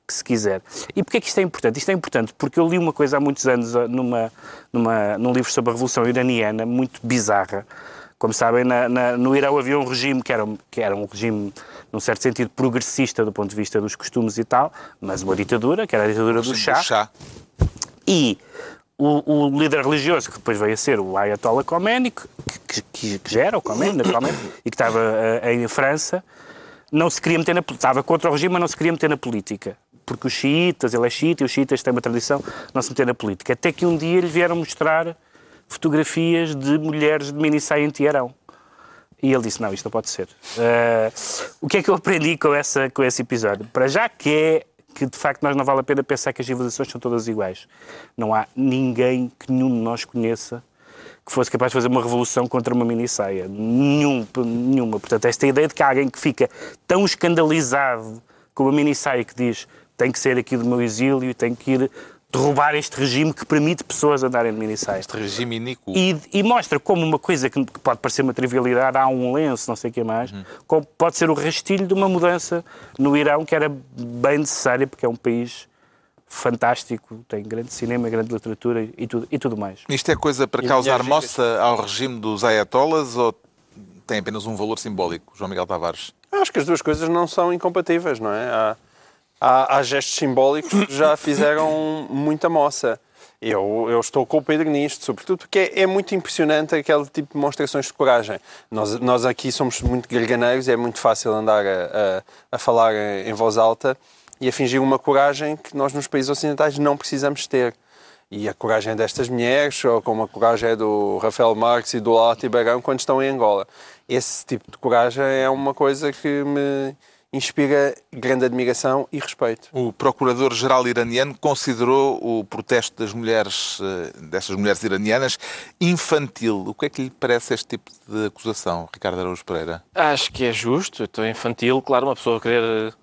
que se quiser. E porquê é que isto é importante? Isto é importante porque eu li uma coisa há muitos anos ah, numa, numa, num livro sobre a Revolução Iraniana, muito bizarra. Como sabem, na, na, no Irão havia um regime que era, que era um regime, num certo sentido, progressista do ponto de vista dos costumes e tal, mas uma ditadura, que era a ditadura do Shah. Do chá. E o, o líder religioso, que depois veio a ser o Ayatollah Khomeini, que, que, que, já era o Khomeini, naturalmente, e que estava eh, em França, não se queria meter na. Estava contra o regime, mas não se queria meter na política. Porque os xiitas, ele é xiita, e os xiitas têm uma tradição não se meter na política. Até que um dia lhe vieram mostrar fotografias de mulheres de mini-saia em Teherão. E ele disse, não, isto não pode ser. Eh, o que é que eu aprendi com, essa, com esse episódio? Para já que é que, de facto, nós não vale a pena pensar que as civilizações são todas iguais. Não há ninguém que nenhum de nós conheça que fosse capaz de fazer uma revolução contra uma mini-saia. Nenhum, nenhuma. Portanto, esta ideia de que há alguém que fica tão escandalizado com uma mini-saia que diz tem que ser aqui do meu exílio tem que ir derrubar este regime que permite pessoas andarem de mini-saia. Este regime iníquo. E, e mostra como uma coisa que, pode parecer uma trivialidade, há um lenço, não sei o que mais, como pode ser o rastilho de uma mudança no Irão que era bem necessária, porque é um país fantástico, tem grande cinema, grande literatura e tudo, e tudo mais. Isto é coisa para E causar moça ao regime dos ayatollahs ou tem apenas um valor simbólico, João Miguel Tavares? Acho que as duas coisas não são incompatíveis, não é? Há, há, há gestos simbólicos que já fizeram muita moça. Eu, eu estou com o Pedro nisto, sobretudo porque é, é muito impressionante aquele tipo de demonstrações de coragem. Nós, nós aqui somos muito garganeiros, é muito fácil andar a, a, a falar em voz alta e a fingir uma coragem que nós nos países ocidentais não precisamos ter. E a coragem destas mulheres, ou como a coragem é do Rafael Marques e do Lati Beirão quando estão em Angola. Esse tipo de coragem é uma coisa que me inspira grande admiração e respeito. O procurador-geral iraniano considerou o protesto das mulheres, eh, destas mulheres iranianas, infantil. O que é que lhe parece este tipo de acusação, Ricardo Araújo Pereira? Acho que é justo, então é infantil, claro, uma pessoa querer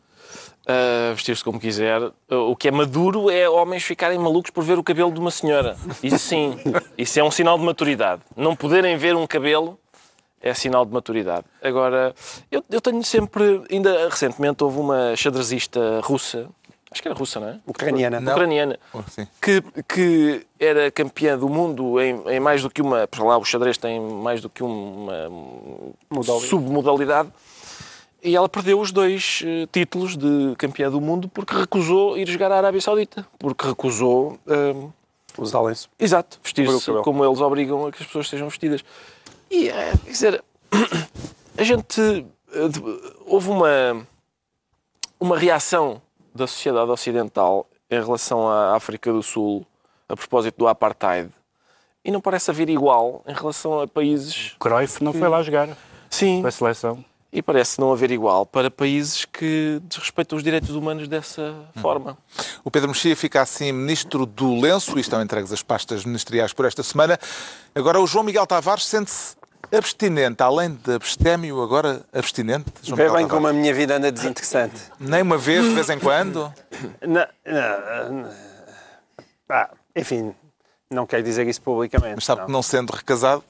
uh, vestir-se como quiser. O que é maduro é homens ficarem malucos por ver o cabelo de uma senhora. Isso sim, isso é um sinal de maturidade. Não poderem ver um cabelo é sinal de maturidade. Agora, eu, eu tenho sempre, ainda recentemente houve uma xadrezista russa, acho que era russa, não é? Ucraniana. Não. Ucraniana Oh, sim. que, que era campeã do mundo em, em mais do que uma. Para lá, o xadrez tem mais do que uma Modalidade. submodalidade. e ela perdeu os dois uh, títulos de campeã do mundo porque recusou ir jogar à Arábia Saudita. Porque recusou. Uh, Usar lenço. Exato, vestir-se como eles obrigam a que as pessoas estejam vestidas. E, é, quer dizer, a gente. Houve uma, uma reação da sociedade ocidental em relação à África do Sul a propósito do apartheid e não parece haver igual em relação a países. Cruyff não foi lá jogar. Sim. Com a seleção. E parece não haver igual para países que desrespeitam os direitos humanos dessa forma. O Pedro Mexia fica assim ministro do lenço e estão entregues as pastas ministeriais por esta semana. Agora o João Miguel Tavares sente-se abstinente, além de abstémio, agora abstinente. João Vê bem como a minha vida anda desinteressante. Nem uma vez, de vez em quando? Não, não, ah, enfim, não quero dizer isso publicamente. Mas sabe não. que não sendo recasado,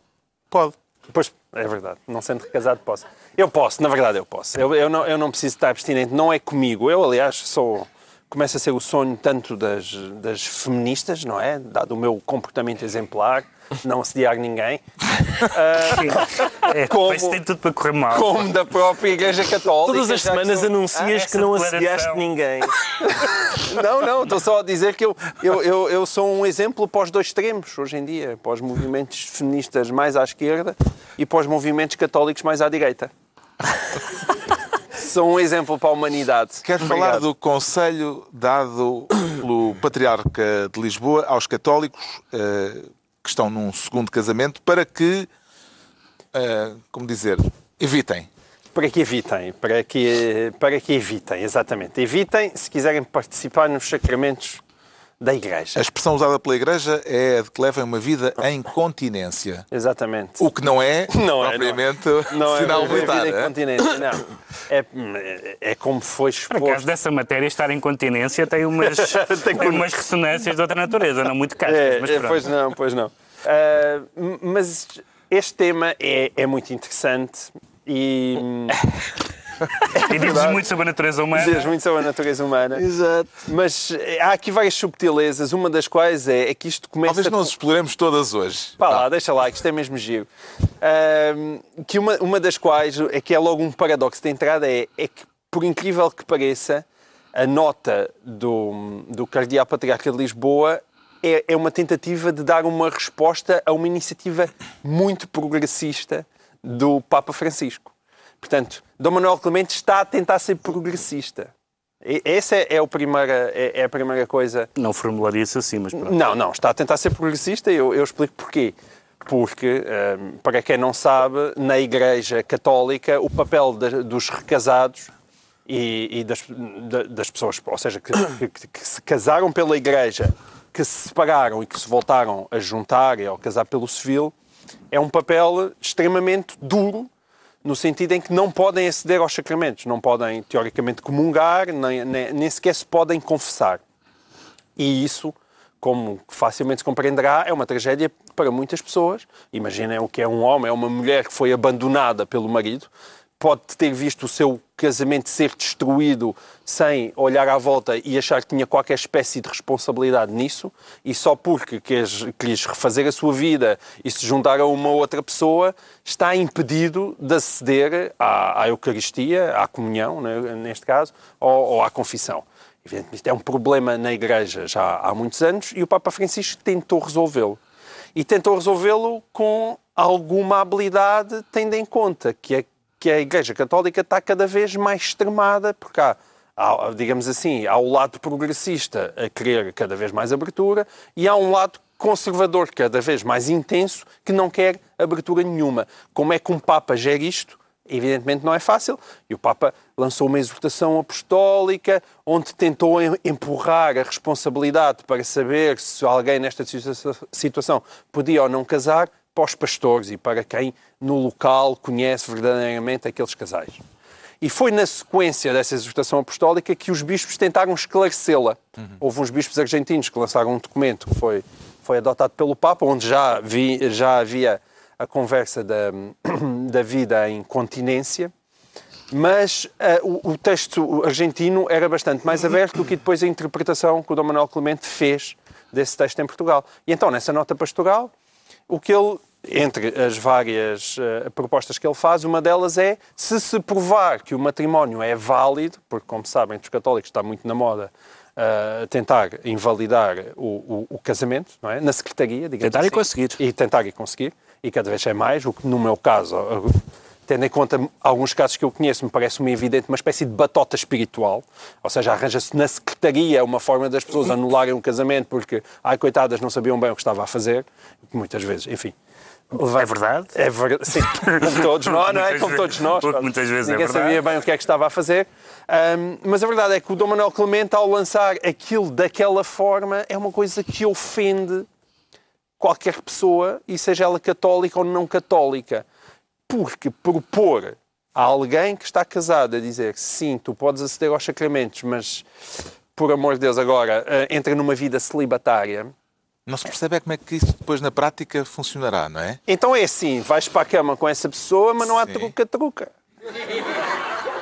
pode. Pois, é verdade. Não sendo recasado, posso. Eu posso, na verdade eu posso. Eu, eu, não, eu não preciso estar abstinente, não é comigo. Eu, aliás, sou... Começa a ser o sonho tanto das, das feministas, não é? Dado o meu comportamento exemplar, não assediar ninguém. Uh, é, como, tem tudo para correr mal. Como da própria Igreja Católica. Todas as semanas são... anuncias ah, que não assediaste ninguém. não, não, estou só a dizer que eu, eu, eu, eu sou um exemplo para os dois extremos hoje em dia, para os movimentos feministas mais à esquerda e para os movimentos católicos mais à direita. São um exemplo para a humanidade. Quero Obrigado. falar do conselho dado pelo Patriarca de Lisboa aos católicos uh, que estão num segundo casamento para que, uh, como dizer, evitem. Para que evitem, para que, para que evitem, exatamente. Evitem se quiserem participar nos sacramentos da Igreja. A expressão usada pela Igreja é de que levem uma vida em continência. Exatamente. O que não é, não é propriamente, é, não é. sinal não é, militar. Vida em continência, não. É, é como foi exposto. Por acaso dessa matéria, estar em continência tem umas, tem, tem umas ressonâncias de outra natureza, não muito castas, é, mas é, Pois não, pois não. Uh, mas este tema é, é muito interessante e... e diz muito sobre a natureza humana. Diz muito sobre a natureza humana. Exato. Mas eh, há aqui várias subtilezas. Uma das quais é, é que isto começa... Talvez não as exploremos todas hoje. Pá lá, deixa lá, que isto é mesmo giro. Uh, que uma, uma das quais, é que é logo um paradoxo de entrada, é, é que, por incrível que pareça, a nota do, do Cardeal Patriarca de Lisboa é, é uma tentativa de dar uma resposta a uma iniciativa muito progressista do Papa Francisco. Portanto, Dom Manuel Clemente está a tentar ser progressista. Essa é, é, a primeira, é, é, a primeira coisa. Não formularia isso assim, mas pronto. Não, não, está a tentar ser progressista e eu, eu explico porquê. Porque, um, para quem não sabe, na Igreja Católica, o papel de, dos recasados e, e das, das, pessoas, ou seja, que, que, que, se casaram pela Igreja, que se separaram e que se voltaram a juntar e ao casar pelo civil, é um papel extremamente duro no sentido em que não podem aceder aos sacramentos, não podem, teoricamente, comungar, nem, nem, nem sequer se podem confessar. E isso, como facilmente se compreenderá, é uma tragédia para muitas pessoas. Imaginem o que é um homem, é uma mulher que foi abandonada pelo marido, pode ter visto o seu casamento ser destruído sem olhar à volta e achar que tinha qualquer espécie de responsabilidade nisso, e só porque quis, quis refazer a sua vida e se juntar a uma outra pessoa, está impedido de aceder à, à Eucaristia, à comunhão, né, neste caso, ou, ou à confissão. Evidentemente, isto é um problema na Igreja já há muitos anos e o Papa Francisco tentou resolvê-lo. E tentou resolvê-lo com alguma habilidade, tendo em conta que é que a Igreja Católica está cada vez mais extremada, porque há, há, digamos assim, há o lado progressista a querer cada vez mais abertura e há um lado conservador cada vez mais intenso que não quer abertura nenhuma. Como é que um Papa gera isto? Evidentemente não é fácil. E o Papa lançou uma exortação apostólica onde tentou empurrar a responsabilidade para saber se alguém nesta situação podia ou não casar para os pastores e para quem no local conhece verdadeiramente aqueles casais. E foi na sequência dessa exortação apostólica que os bispos tentaram esclarecê-la. Uhum. Houve uns bispos argentinos que lançaram um documento que foi, foi adotado pelo Papa, onde já, vi, já havia a conversa da, da vida em continência, mas uh, o, o, texto argentino era bastante mais aberto do que depois a interpretação que o Dom Manuel Clemente fez desse texto em Portugal. E então, nessa nota pastoral, o que ele entre as várias uh, propostas que ele faz, uma delas é se se provar que o matrimónio é válido, porque, como sabem, entre os católicos está muito na moda uh, tentar invalidar o, o, o, casamento, não é? Na secretaria, digamos Tentar assim, e conseguir. E tentar e conseguir, e cada vez é mais, o que no meu caso, tendo em conta alguns casos que eu conheço, me parece-me evidente uma espécie de batota espiritual, ou seja, arranja-se na secretaria uma forma das pessoas anularem um casamento porque, ai, coitadas, não sabiam bem o que estava a fazer, muitas vezes, enfim. É verdade? É verdade, sim, como todos nós, não é? Como todos nós. Porque muitas vezes Ninguém é verdade. sabia bem o que é que estava a fazer. Um, mas a verdade é que o Dom Manuel Clemente, ao lançar aquilo daquela forma, é uma coisa que ofende qualquer pessoa, e seja ela católica ou não católica. Porque propor a alguém que está casado a dizer sim, tu podes aceder aos sacramentos, mas por amor de Deus, agora uh, entra numa vida celibatária. Não se percebe é como é que isso depois na prática funcionará, não é? Então é assim, vais para a cama com essa pessoa, mas não há truca-truca.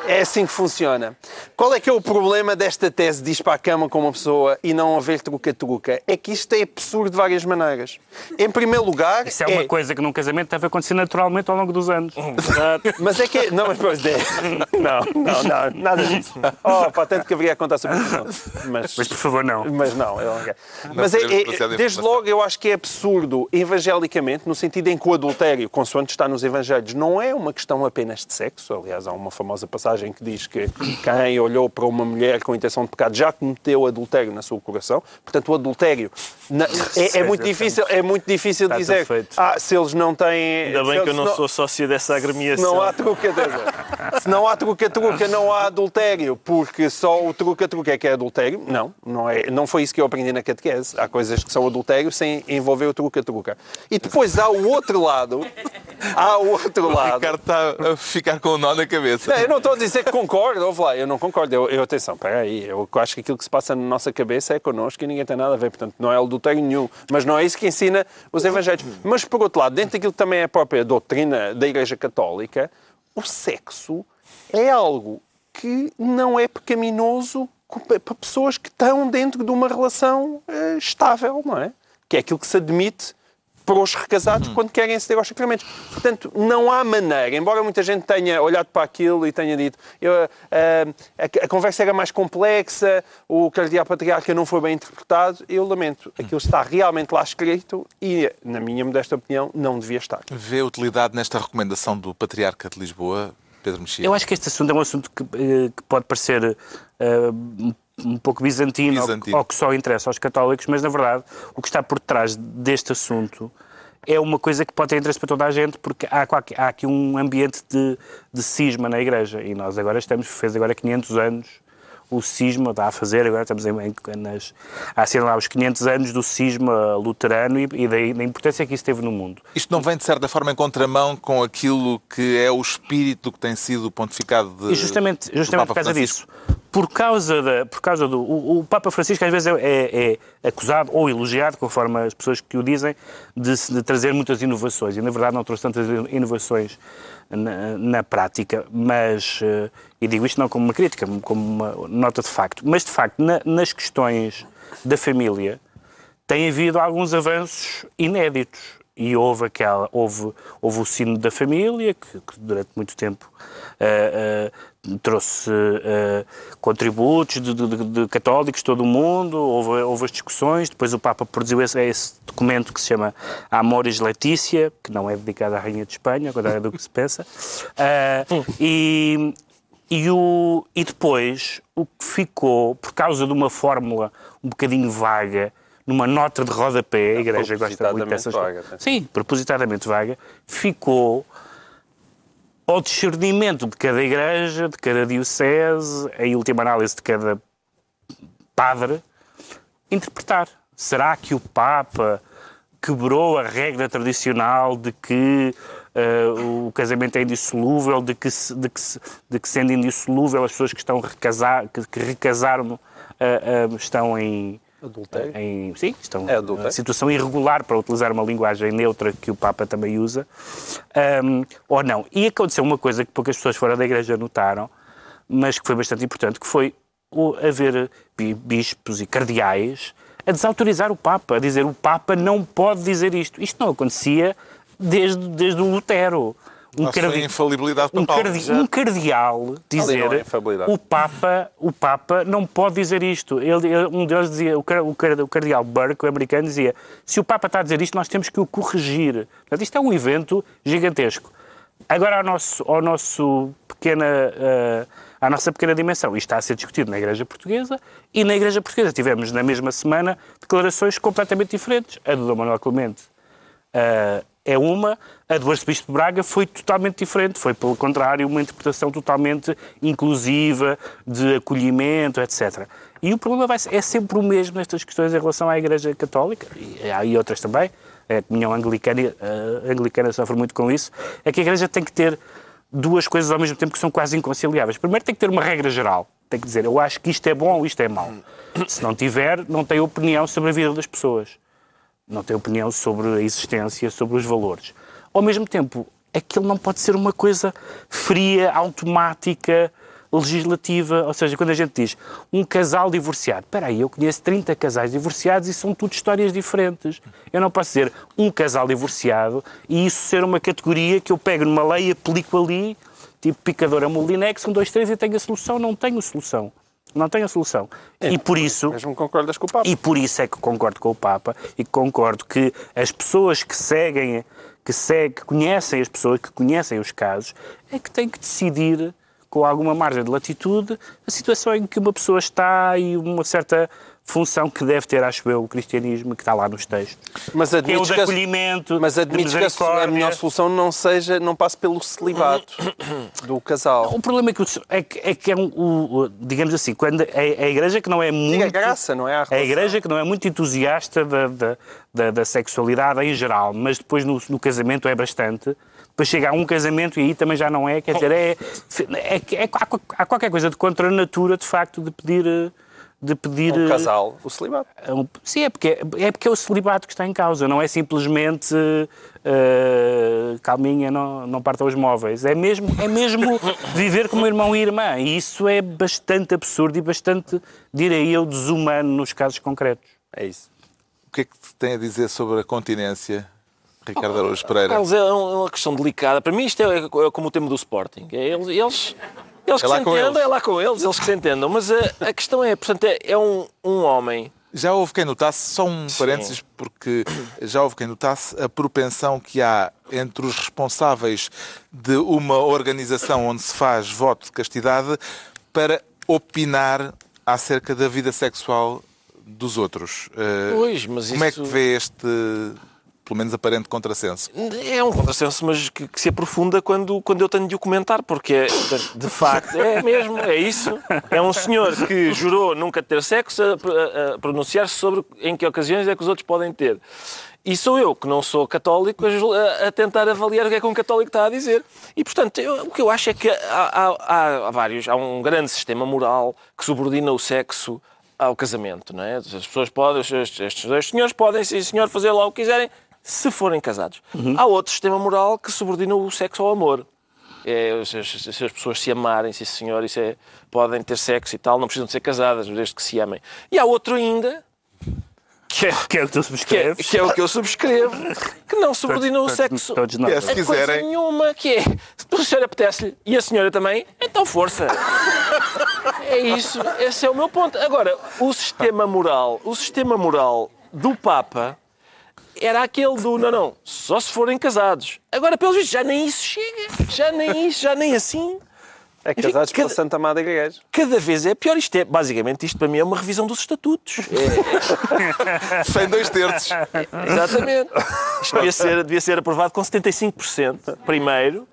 É assim que funciona. Qual é que é o problema desta tese de ir para a cama com uma pessoa e não haver truca-truca? É que isto é absurdo de várias maneiras. Em primeiro lugar... Isso é uma coisa que num casamento deve acontecer naturalmente ao longo dos anos. mas é que... Não, mas pois é. Não, não, não, nada disso. Oh, pá, tanto que haveria a contar sobre isso. Mas, mas por favor, não. Mas não. Eu não quero. Mas é, é, desde logo eu acho que é absurdo evangelicamente, no sentido em que o adultério, consoante está nos evangelhos, não é uma questão apenas de sexo. Aliás, há uma famosa passagem passagem que diz que quem olhou para uma mulher com intenção de pecado já cometeu adultério na seu coração. Portanto, o adultério na, é, é, muito difícil, é muito difícil Está dizer ah, se eles não têm. Ainda bem que eu não, sou sócio dessa agremiação. Não há truca, se não há truca-truca, não há adultério, porque só o truca-truca é que é adultério. Não, não, é, não foi isso que eu aprendi na catequese. Há coisas que são adultério sem envolver o truca-truca. E depois há o outro lado. Há o outro lado. O Ricardo está a ficar com o nó na cabeça. Não, eu não estou a dizer que concordo, ouve lá, eu não concordo. Eu, eu atenção, espera aí, eu acho que aquilo que se passa na nossa cabeça é connosco e ninguém tem nada a ver, portanto não é adultério nenhum. Mas não é isso que ensina os evangelhos. Mas por outro lado, dentro daquilo que também é a própria doutrina da Igreja Católica, o sexo é algo que não é pecaminoso para pessoas que estão dentro de uma relação uh, estável, não é? Que é aquilo que se admite para os recasados quando querem aceder aos sacramentos. Portanto, não há maneira, embora muita gente tenha olhado para aquilo e tenha dito eu, uh, a, a, conversa era mais complexa, o cardeal patriarca não foi bem interpretado, eu lamento. Aquilo está realmente lá escrito e, na minha modesta opinião, não devia estar. Vê utilidade nesta recomendação do patriarca de Lisboa, Pedro Mexia? Eu acho que este assunto é um assunto que, eh, que pode parecer uh, um pouco bizantino, bizantino. Ou, ou que só interessa aos católicos, mas na verdade o que está por trás deste assunto é uma coisa que pode ter interesse para toda a gente, porque há, há aqui um ambiente de, de cisma na Igreja e nós agora estamos, fez agora 500 anos o cisma, está a fazer, agora estamos em, nas, a assinalar os 500 anos do cisma luterano e, e da, da, importância que isso teve no mundo. Isto não vem, de certa forma, em contramão com aquilo que é o espírito que tem sido pontificado de. E justamente, justamente por causa disso. Por causa, da, por causa do. O, o Papa Francisco às vezes é, é, é, acusado ou elogiado, conforme as pessoas que o dizem, de, de trazer muitas inovações. E na verdade não trouxe tantas inovações na, na prática, mas, uh, e digo isto não como uma crítica, como uma nota de facto, mas de facto na, nas questões da família tem havido alguns avanços inéditos e houve aquela houve houve o sino da família que, que durante muito tempo uh, uh, trouxe uh, contributos de, de, de, católicos de todo o mundo houve, houve as discussões depois o Papa produziu esse, esse, documento que se chama Amores Letícia que não é dedicado à rainha de Espanha agora é do que se pensa e e, o, e depois o que ficou por causa de uma fórmula um bocadinho vaga numa nota de rodapé, a Igreja gosta muito dessas vaga, Sim, propositadamente vaga, ficou ao discernimento de cada igreja, de cada diocese, em última análise de cada padre, interpretar. Será que o Papa quebrou a regra tradicional de que uh, o casamento é indissolúvel, de que, de, que, de que sendo indissolúvel as pessoas que estão recasar, que, que recasaram uh, uh, estão em, Adultério? Em, sim, estão é em situação irregular, para utilizar uma linguagem neutra que o Papa também usa, um, ou não. E aconteceu uma coisa que poucas pessoas fora da Igreja notaram, mas que foi bastante importante, que foi o, haver bispos e cardeais a desautorizar o Papa, a dizer o Papa não pode dizer isto. Isto não acontecia desde, desde o Lutero. Um, cardi- infalibilidade um, cardi- um cardeal dizer é o Papa, o Papa não pode dizer isto. Ele, ele- um deles dizia, o, car- o, car- o cardeal Burke, o americano, dizia se o Papa está a dizer isto, nós temos que o corrigir. Portanto, isto é um evento gigantesco. Agora, ao nosso, ao nosso pequena, eh, à nossa pequena dimensão, isto está a ser discutido na Igreja Portuguesa e na Igreja Portuguesa tivemos na mesma semana declarações completamente diferentes. A do Dom Manuel Clemente eh, é uma, a do Arcebispo de Braga foi totalmente diferente, foi, pelo contrário, uma interpretação totalmente inclusiva, de acolhimento, etc. E o problema vai é sempre o mesmo nestas questões em relação à Igreja Católica, e há e outras também, a comunhão anglicana, a anglicana sofre muito com isso, é que a Igreja tem que ter duas coisas ao mesmo tempo que são quase inconciliáveis. Primeiro tem que ter uma regra geral, tem que dizer, eu acho que isto é bom ou isto é mau. Se não tiver, não tem opinião sobre a vida das pessoas não tem opinião sobre a existência, sobre os valores. Ao mesmo tempo, aquilo não pode ser uma coisa fria, automática, legislativa. Ou seja, quando a gente diz um casal divorciado, espera aí, eu conheço 30 casais divorciados e são tudo histórias diferentes. Eu não posso dizer um casal divorciado e isso ser uma categoria que eu pego numa lei e aplico ali, tipo picadora Molinex, um, dois, três e tenho a solução. Não tenho solução. Não tenho a solução. e por isso... Mesmo concordas com o Papa. E por isso é que concordo com o Papa e concordo que as pessoas que seguem, que, seguem, que conhecem as pessoas, que conhecem os casos, é que têm que decidir com alguma margem de latitude a situação em que uma pessoa está e uma certa função que deve ter, acho eu, o cristianismo que está lá nos textos. Mas Que é o admites de que, acolhimento, mas de admites que a, melhor solução não seja, não passe pelo celibato do casal. O problema é que, é que, é, que é um, o- digamos assim, quando a, a igreja que não é muito... Diga graça, não é a A igreja que não é muito entusiasta da, da, da, da sexualidade em geral, mas depois no, no casamento é bastante. Depois chega a um casamento e aí também já não é. Quer dizer, é, é, é- é- há, há qualquer coisa de contra a natura, de facto, de pedir. De pedir Um eh, casal, o celibato. é um- Sim, é porque, é porque é o celibato que está em causa, não é simplesmente eh, calminha, não, não partam os móveis. É mesmo, é mesmo viver como irmão e irmã. E isso é bastante absurdo e bastante, direi eu, desumano nos casos concretos. É isso. O que é que tem a dizer sobre a continência, Ricardo Araújo Pereira? Carlos, é um- uma questão delicada. Para mim isto é, é como o tema do Sporting. É eles, eles, eles que É se entendam, eles. é lá com eles, eles que se entendam. Mas a, a questão é, portanto, é, é um, um homem Já houve quem notasse, só um parênteses, porque já houve quem notasse a propensão que há entre os responsáveis de uma organização onde se faz voto de castidade para opinar acerca da vida sexual dos outros. Eh, Pois, mas Como é isso- que vê este, pelo menos aparente contrassenso? É um contrassenso, mas que, que se aprofunda quando, quando eu tenho de o comentar, porque é, de, de facto é mesmo, é isso. É um senhor que jurou nunca ter sexo a, a- pronunciar-se sobre em que ocasiões é que os outros podem ter. E sou eu, que não sou católico, a, tentar avaliar o que é que um católico está a dizer. E, portanto, eu- o que eu acho é que há, há- há- vários, há um grande sistema moral que subordina o sexo ao casamento, não é? As pessoas podem, estes dois senhores podem, sim senhor, fazer lá o que quiserem, se forem casados. Há outro sistema moral que subordina o sexo ao amor. É, se, as, se as pessoas se amarem, sim senhor, isso é, podem ter sexo e tal, não precisam de ser casadas, desde que se amem. E há outro ainda, que é, Que é o que tu que é, subscreves. que é o que eu subscrevo, que não subordina o sexo Todos nós. É, se a coisa quiserem. nenhuma, que é, se a senhora apetece-lhe e a senhora também, então força. É isso, esse é o meu ponto. Agora, o sistema moral, o sistema moral do Papa era aquele do, não, não, só se forem casados. Agora, pelos vistos, já nem isso chega, já nem isso, já nem assim. É casados pela cada- Santa Amada Igreja. Cada vez é pior. Isto é, basicamente, isto para mim é uma revisão dos estatutos. É, Sem dois terços. Exatamente. Isto devia ser, devia ser aprovado com 75% primeiro.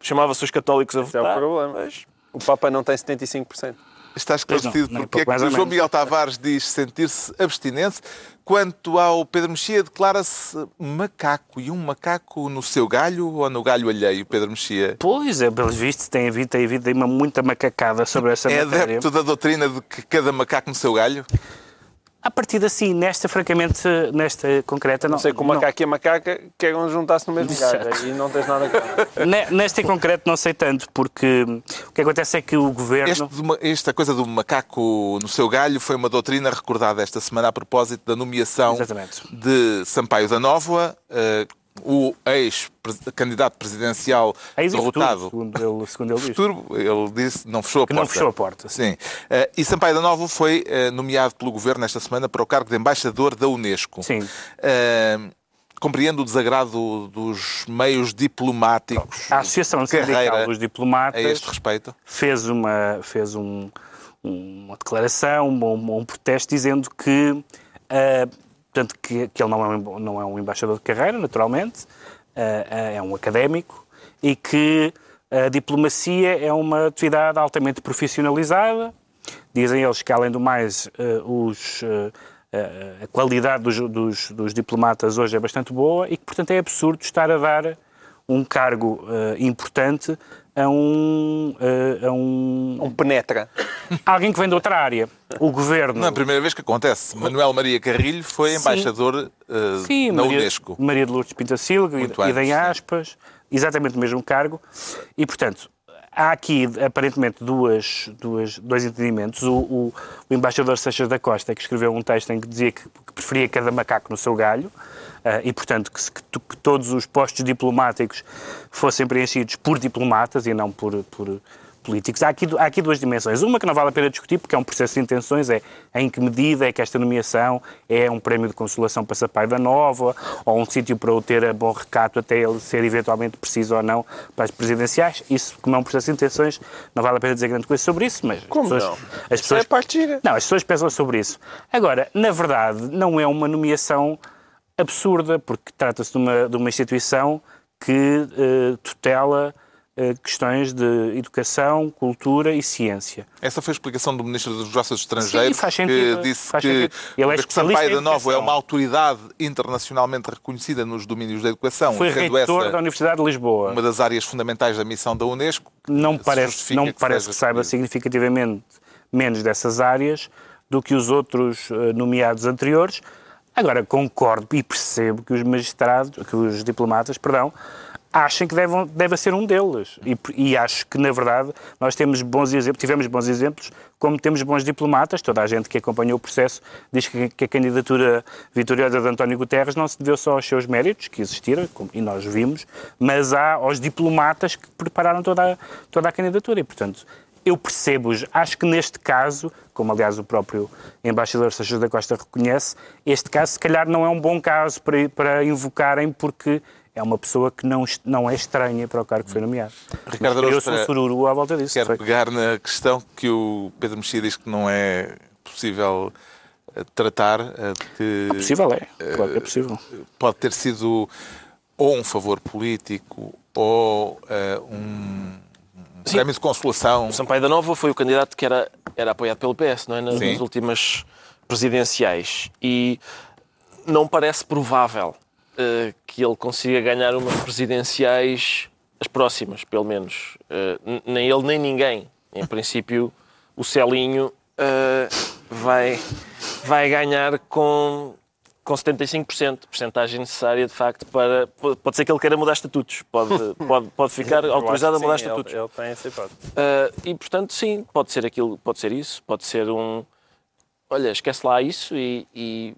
Chamava-se os católicos a é o votar. problema. Mas, O Papa não tem 75%. Está esclarecido porque é que João. Miguel Tavares diz sentir-se abstinente. Quanto ao Pedro Mexia, declara-se macaco. E um macaco no seu galho ou no galho alheio, Pedro Mexia? Pois é, pelos vistos, tem havido, tem havido uma muita macacada sobre essa É matéria. adepto da doutrina de que cada macaco no seu galho? A partir assim, nesta, francamente, nesta concreta, não. Não sei que o macaco e a macaca querem juntar-se no mesmo galho. Aí não tens nada a Nesta em concreto não sei tanto, porque o que acontece é que o governo. Este esta coisa do macaco no seu galho foi uma doutrina recordada esta semana a propósito da nomeação Exatamente. de Sampaio da Nóvoa, eh, o ex-candidato presidencial Ex e derrotado. futuro, segundo ele, segundo ele. Futuro, ele disse, não fechou a Que porta. não fechou a porta. Sim. Eh, e Sampaio da Nova foi eh, nomeado pelo governo esta semana para o cargo de embaixador da Unesco. Sim. Eh, compreendo o desagrado dos meios diplomáticos. A Associação Sindical dos a Diplomatas este respeito. fez uma, fez um- uma declaração, um, um protesto, dizendo que, ah, portanto, que, que ele não é, um, não é um embaixador de carreira, naturalmente, ah, ah, é um académico, e que a diplomacia é uma atividade altamente profissionalizada. Dizem eles que, além do mais, ah, os, a qualidade dos, dos- dos diplomatas hoje é bastante boa e que, portanto, é absurdo estar a dar um cargo importante a um, ah, a um Um penetra. alguém que vem de outra área. O governo. Não é a primeira vez que acontece. Manuel Maria Carrilho foi embaixador eh, Sim, na Maria, Unesco. Maria de Lourdes Pintacilgo Muito antes, em sim. aspas, exatamente o mesmo cargo. E, portanto, há aqui aparentemente duas, duas, dois entendimentos. O, o, o embaixador Seixas da Costa, que escreveu um texto em que dizia que, que preferia cada macaco no seu galho, e, portanto, que, que que todos os postos diplomáticos fossem preenchidos por diplomatas e não por, por políticos. Há aqui, há aqui duas dimensões. Uma que não vale a pena discutir, porque é um processo de intenções, é em que medida é que esta nomeação é um prémio de consolação para Sampaio da Nova, ou um sítio para o ter a bom recato até ele ser eventualmente preciso ou não para as presidenciais. Isso, como é um processo de intenções, não vale a pena dizer grande coisa sobre isso, mas Como as pessoas, não? as é pessoas a parte gira. não, as pessoas pensam sobre isso. Agora, na verdade, não é uma nomeação absurda, porque trata-se de uma, de uma instituição que eh, tutela eh, questões de educação, cultura e ciência. Essa foi a explicação do Ministro dos Negócios Estrangeiros, Sim, sentido, que disse que, sentido. Ele é que Sampaio da Nova é uma autoridade internacionalmente reconhecida nos domínios da educação, Foi reitor essa da Universidade de Lisboa. uma das áreas fundamentais da missão da Unesco. não parece, não me parece que saiba significativamente menos dessas áreas do que os outros eh, nomeados anteriores. Agora, concordo e percebo que os magistrados, que os diplomatas, perdão, achem que deve ser um deles. E, e acho que, na verdade, nós temos bons exemplos, tivemos bons exemplos, como temos bons diplomatas. Toda a gente que acompanhou o processo diz que, que a candidatura vitoriosa de António Guterres não se deveu só aos seus méritos, que existiram, como- e nós vimos, mas há aos diplomatas que prepararam toda a, toda a candidatura. E, portanto, eu percebo-os. Acho que neste caso, como aliás o próprio embaixador Seixas da Costa reconhece, este caso se calhar não é um bom caso para, para invocarem porque é uma pessoa que não, não é estranha para o cargo que foi nomeado. Ricardo Araújo sururu à volta disso. Quero pegar na questão que o Pedro Mexia diz que não é possível eh, tratar, eh, de que Possível é, claro que é possível. pode ter sido ou um favor político ou eh, um, um prémio de consolação. O Sampaio da Nova foi o candidato que era, era apoiado pelo PS, não é? Nas, nas últimas presidenciais. E não parece provável eh, que ele consiga ganhar umas presidenciais, as próximas, pelo menos. N- nem ele, nem ninguém. Em princípio, o Celinho eh, vai, vai ganhar com, com 75%, porcentagem necessária, de facto, para... Pode ser que ele queira mudar estatutos. Pode, pode, pode ficar autorizado a mudar estatutos. Ele, ele tem essa hipótese. Uh, e portanto, sim, pode ser aquilo, pode ser isso, pode ser um. Olha, esquece lá isso e, e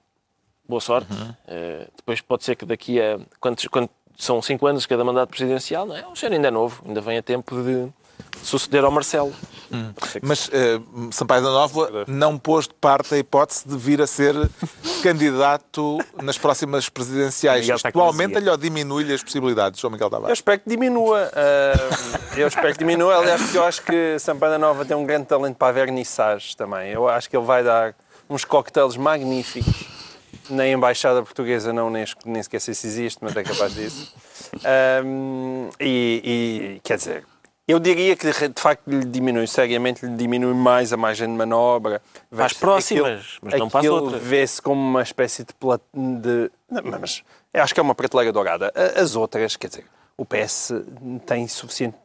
boa sorte. Uh, depois pode ser que daqui a. Quantos, quando são cinco anos cada mandato presidencial, não é? O senhor ainda é novo, ainda vem a tempo de suceder ao Marcelo. Mas eh, Sampaio da Nova não pôs de parte a hipótese de vir a ser candidato nas próximas presidenciais. Isto com aumenta-lhe ou diminui-lhe as possibilidades, João Miguel Eu Tavares? espero que diminua. ah, eu espero que diminua. Aliás, porque eu acho que Sampaio da Nova tem um grande talento para a vernissage também. Eu acho que ele vai dar uns coquetéis magníficos na Embaixada Portuguesa, não nem, nem sequer sei se existe, mas é capaz disso. Ahm, e, e, quer dizer, eu diria que de facto lhe diminui, seriamente lhe diminui mais a margem de manobra. As próximas, aquilo- mas não para as aquilo outras. Vê-se como uma espécie de. plat- de não, mas acho que é uma prateleira dourada. A- As outras, quer dizer, o PS tem suficiente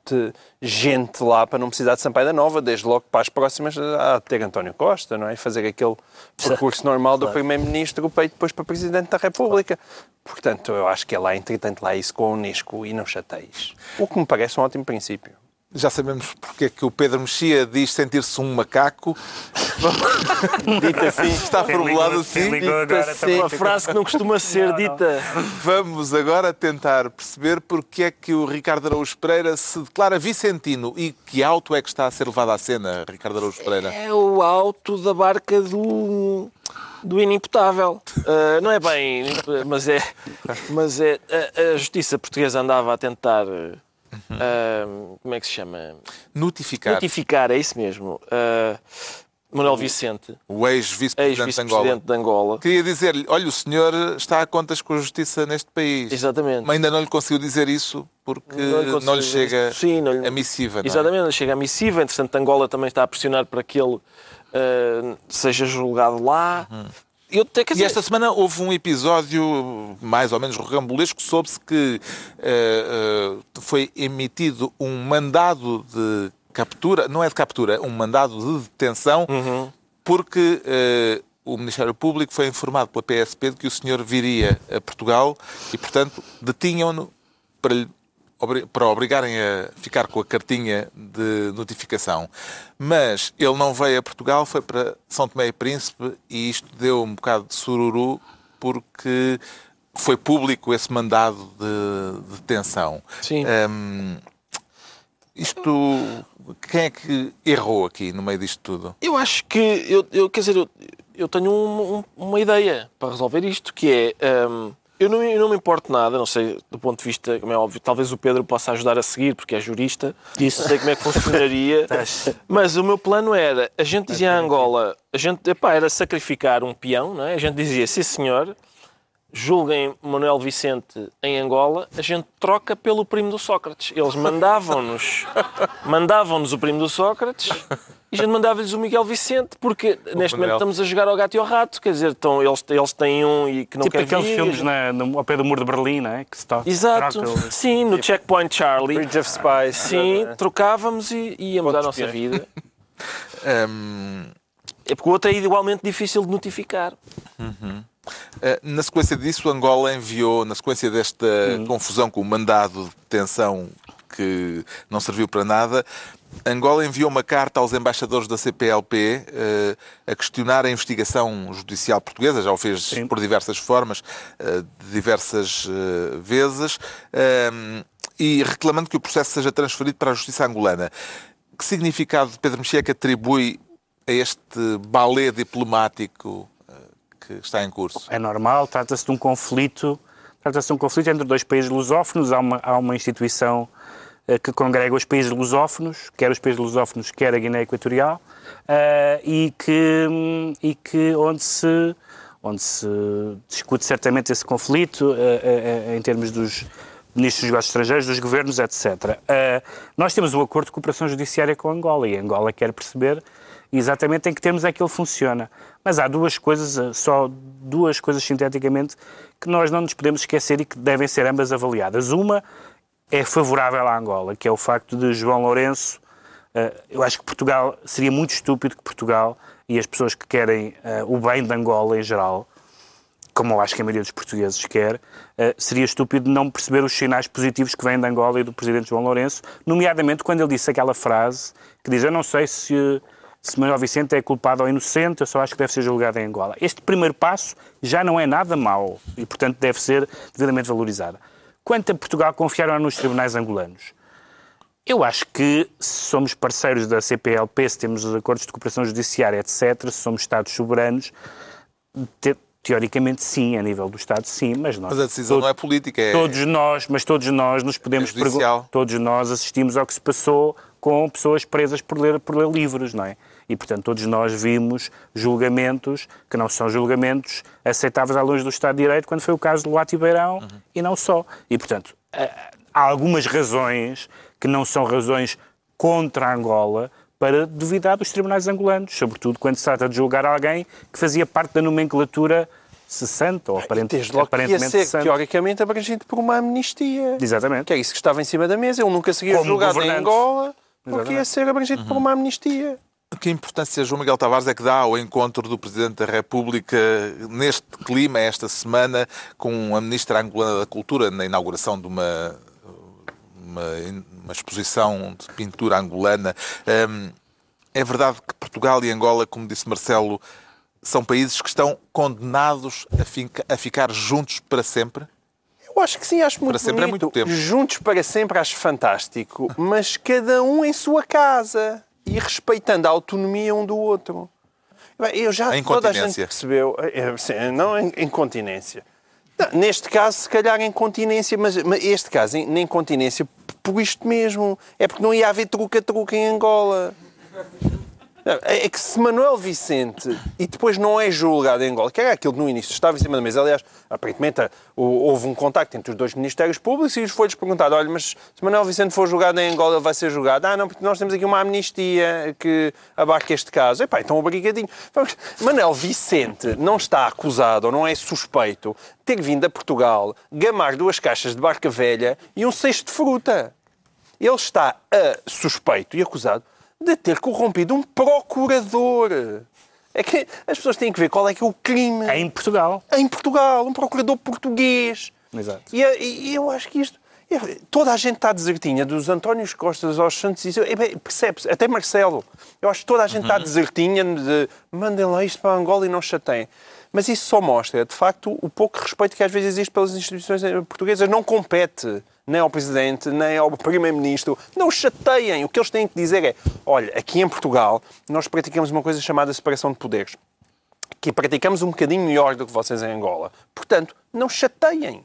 gente lá para não precisar de Sampaio da Nova, desde logo para as próximas de ter António Costa, não é? Fazer aquele percurso normal do Primeiro-Ministro para ir depois para Presidente da República. Portanto, eu acho que é lá, entretanto, lá isso com a Unesco e não chateias. O que me parece um ótimo princípio. Já sabemos porque é que o Pedro Mexia diz sentir-se um macaco. Dita assim. Está formulado assim. Dita também. uma frase que não costuma ser Não, não. dita. Vamos agora tentar perceber porque é que o Ricardo Araújo Pereira se declara vicentino e que auto é que está a ser levado à cena, Ricardo Araújo Pereira. É o alto da barca do, do inimputável. Ah, não é bem, mas é. Mas é a, a justiça portuguesa andava a tentar. Ah, como é que se chama? Notificar Notificar, é isso mesmo. ah, Manuel Vicente, o ex-vice-presidente de Angola. ex-vice-presidente de Angola. Queria dizer-lhe, olha, o senhor está a contas com a justiça neste país. Exatamente. Mas ainda não lhe conseguiu dizer isso porque Não lhe não, lhe chega. Sim, não lhe- a missiva. não é? Exatamente, chega a missiva. Entretanto, Angola também está a pressionar para que ele ah, seja julgado lá. Eu, quer E dizer, esta semana houve um episódio mais ou menos rocambolesco. Soube-se que eh, eh, foi emitido um mandado de captura, não é de captura, um mandado de detenção, porque eh, o Ministério Público foi informado pela PSP de que o senhor viria a Portugal e, portanto, detinham-no para lhe para obrigarem a ficar com a cartinha de notificação. Mas ele não veio a Portugal, foi para São Tomé e Príncipe e isto deu um bocado de sururu porque foi público esse mandado de, de detenção. Sim. Hum, isto, quem é que errou aqui no meio disto tudo? Eu acho que, eu, eu- quer dizer, eu, eu tenho um- um- uma ideia para resolver isto, que é, hum, eu, não, eu não me importo nada, não sei, do ponto de vista, como é óbvio, talvez o Pedro possa ajudar a seguir, porque é jurista, Isso. não sei como é que funcionaria, mas o meu plano era, a gente dizia a Angola, a gente, epá, era sacrificar um peão, não é? A gente dizia, sim senhor, julguem Manuel Vicente em Angola, a gente troca pelo primo do Sócrates. Eles mandavam-nos mandavam-nos o primo do Sócrates e a gente mandava-lhes o Miguel Vicente, porque neste Manuel. momento estamos a jogar ao gato e ao rato. Quer dizer, então, eles, eles têm um e que não Tipo quer aqueles vir. filmes na, no, ao pé do muro de Berlim, não é? Que se to- Exato. trocam. Sim, no Checkpoint Charlie. Bridge of Spies. Sim, trocávamos e íamos à Pontos nossa vida. Hum, É porque o outro é igualmente difícil de notificar. Eh, Na sequência disso, Angola enviou, na sequência desta confusão com o mandado de detenção que não serviu para nada, Angola enviou uma carta aos embaixadores da CPLP eh, a questionar a investigação judicial portuguesa, já o fez Sim. por diversas formas, eh, de diversas eh, vezes, eh, e reclamando que o processo seja transferido para a justiça angolana. Que significado Pedro Mexia que atribui a este balé diplomático eh, que está em curso? É normal, trata-se de um conflito, trata-se de um conflito entre dois países lusófonos, há uma, há uma instituição eh, que congrega os países lusófonos, quer os países lusófonos, quer a Guiné Equatorial, eh, e que, e que onde se onde se discute certamente esse conflito eh, em termos dos ministros dos negócios estrangeiros, dos governos, etc. Nós temos um acordo de cooperação judiciária com Angola e Angola quer perceber exatamente em que termos é que ele funciona. Mas há duas coisas, eh, só duas coisas sinteticamente, que nós não nos podemos esquecer e que devem ser ambas avaliadas. Uma é favorável à Angola, que é o facto de João Lourenço. eh, eu acho que Portugal seria muito estúpido que Portugal e as pessoas que querem eh, o bem de Angola em geral, como eu acho que a maioria dos portugueses quer, seria estúpido não perceber os sinais positivos que vêm de Angola e do presidente João Lourenço, nomeadamente quando ele disse aquela frase que diz: Eu não sei se, se Manuel Vicente é culpado ou inocente, eu só acho que deve ser julgado em Angola. Este primeiro passo já não é nada mau e, portanto, deve ser devidamente valorizado. Quanto a Portugal confiar nos tribunais angolanos, eu acho que se somos parceiros da CPLP, se temos os acordos de cooperação judiciária, etc., se somos Estados soberanos, te- teoricamente sim, a nível do Estado sim, mas nós... Mas a decisão não é política, é Todos nós, mas todos nós nos podemos É. Todos nós assistimos ao que se passou com pessoas presas por ler, por ler livros, não é? E, portanto, todos nós vimos julgamentos que não são julgamentos aceitáveis à luz do Estado de Direito, quando foi o caso do Luati Beirão Uhum. e não só. E, portanto, eh, há algumas razões que não são razões contra a Angola para duvidar dos tribunais angolanos, sobretudo quando se trata de julgar alguém que fazia parte da nomenclatura cessante ou aparente, Desde logo que ia aparentemente ser, cessante. teoricamente, abrangido por uma amnistia. Exatamente. Que é isso que estava em cima da mesa. Ele nunca seguia julgado em governante. Porque ia ser abrangido por uma amnistia. Que importância João Miguel Tavares é que dá ao encontro do Presidente da República neste clima, esta semana, com a Ministra Angolana da Cultura, na inauguração de uma, uma, uma exposição de pintura angolana. Hum, é verdade que Portugal e Angola, como disse Marcelo, são países que estão condenados a, finca, a ficar juntos para sempre? Eu acho que sim, acho muito Para sempre é bonito. muito tempo. Juntos para sempre acho fantástico, mas cada um em sua casa e respeitando a autonomia um do outro. Bem, Eu já Em toda a gente percebeu, é, sim, não em, continência. Neste caso, se calhar em continência, mas, mas este caso, em, em continência, por isto mesmo. É porque não ia haver truca-truca em Angola. É é que se Manuel Vicente e depois não é julgado em Angola, que era aquilo que no início estava em cima da mesa, aliás, aparentemente hou- houve um contacto entre os dois Ministérios Públicos e foi-lhes perguntado: olha, mas se Manuel Vicente for julgado em Angola, vai ser julgado? Ah, não, porque nós temos aqui uma amnistia que abarca este caso. Epá, então obrigadinho. Manuel Vicente não está acusado ou não é suspeito de ter vindo a Portugal gamar duas caixas de barca velha e um cesto de fruta. Ele está a suspeito e acusado de ter corrompido um procurador. É que as pessoas têm que ver qual é que é o crime Em Portugal. em Portugal, um procurador português. Exato. E, e- e eu acho que isto. é- Toda a gente está desertinha, dos Antónios Costas aos Santos Isidro, é bem, percebe-se, até Marcelo. Eu acho que toda a gente está desertinha de mandem lá isto para Angola e não chateiem. Mas isso só mostra, de facto, o pouco respeito que às vezes existe pelas instituições eh, portuguesas. Não compete nem ao Presidente, nem ao Primeiro-Ministro. Não chateiem. O que eles têm que dizer é: olha, aqui em Portugal nós praticamos uma coisa chamada separação de poderes que praticamos um bocadinho melhor do que vocês em Angola. Portanto, não chateiem.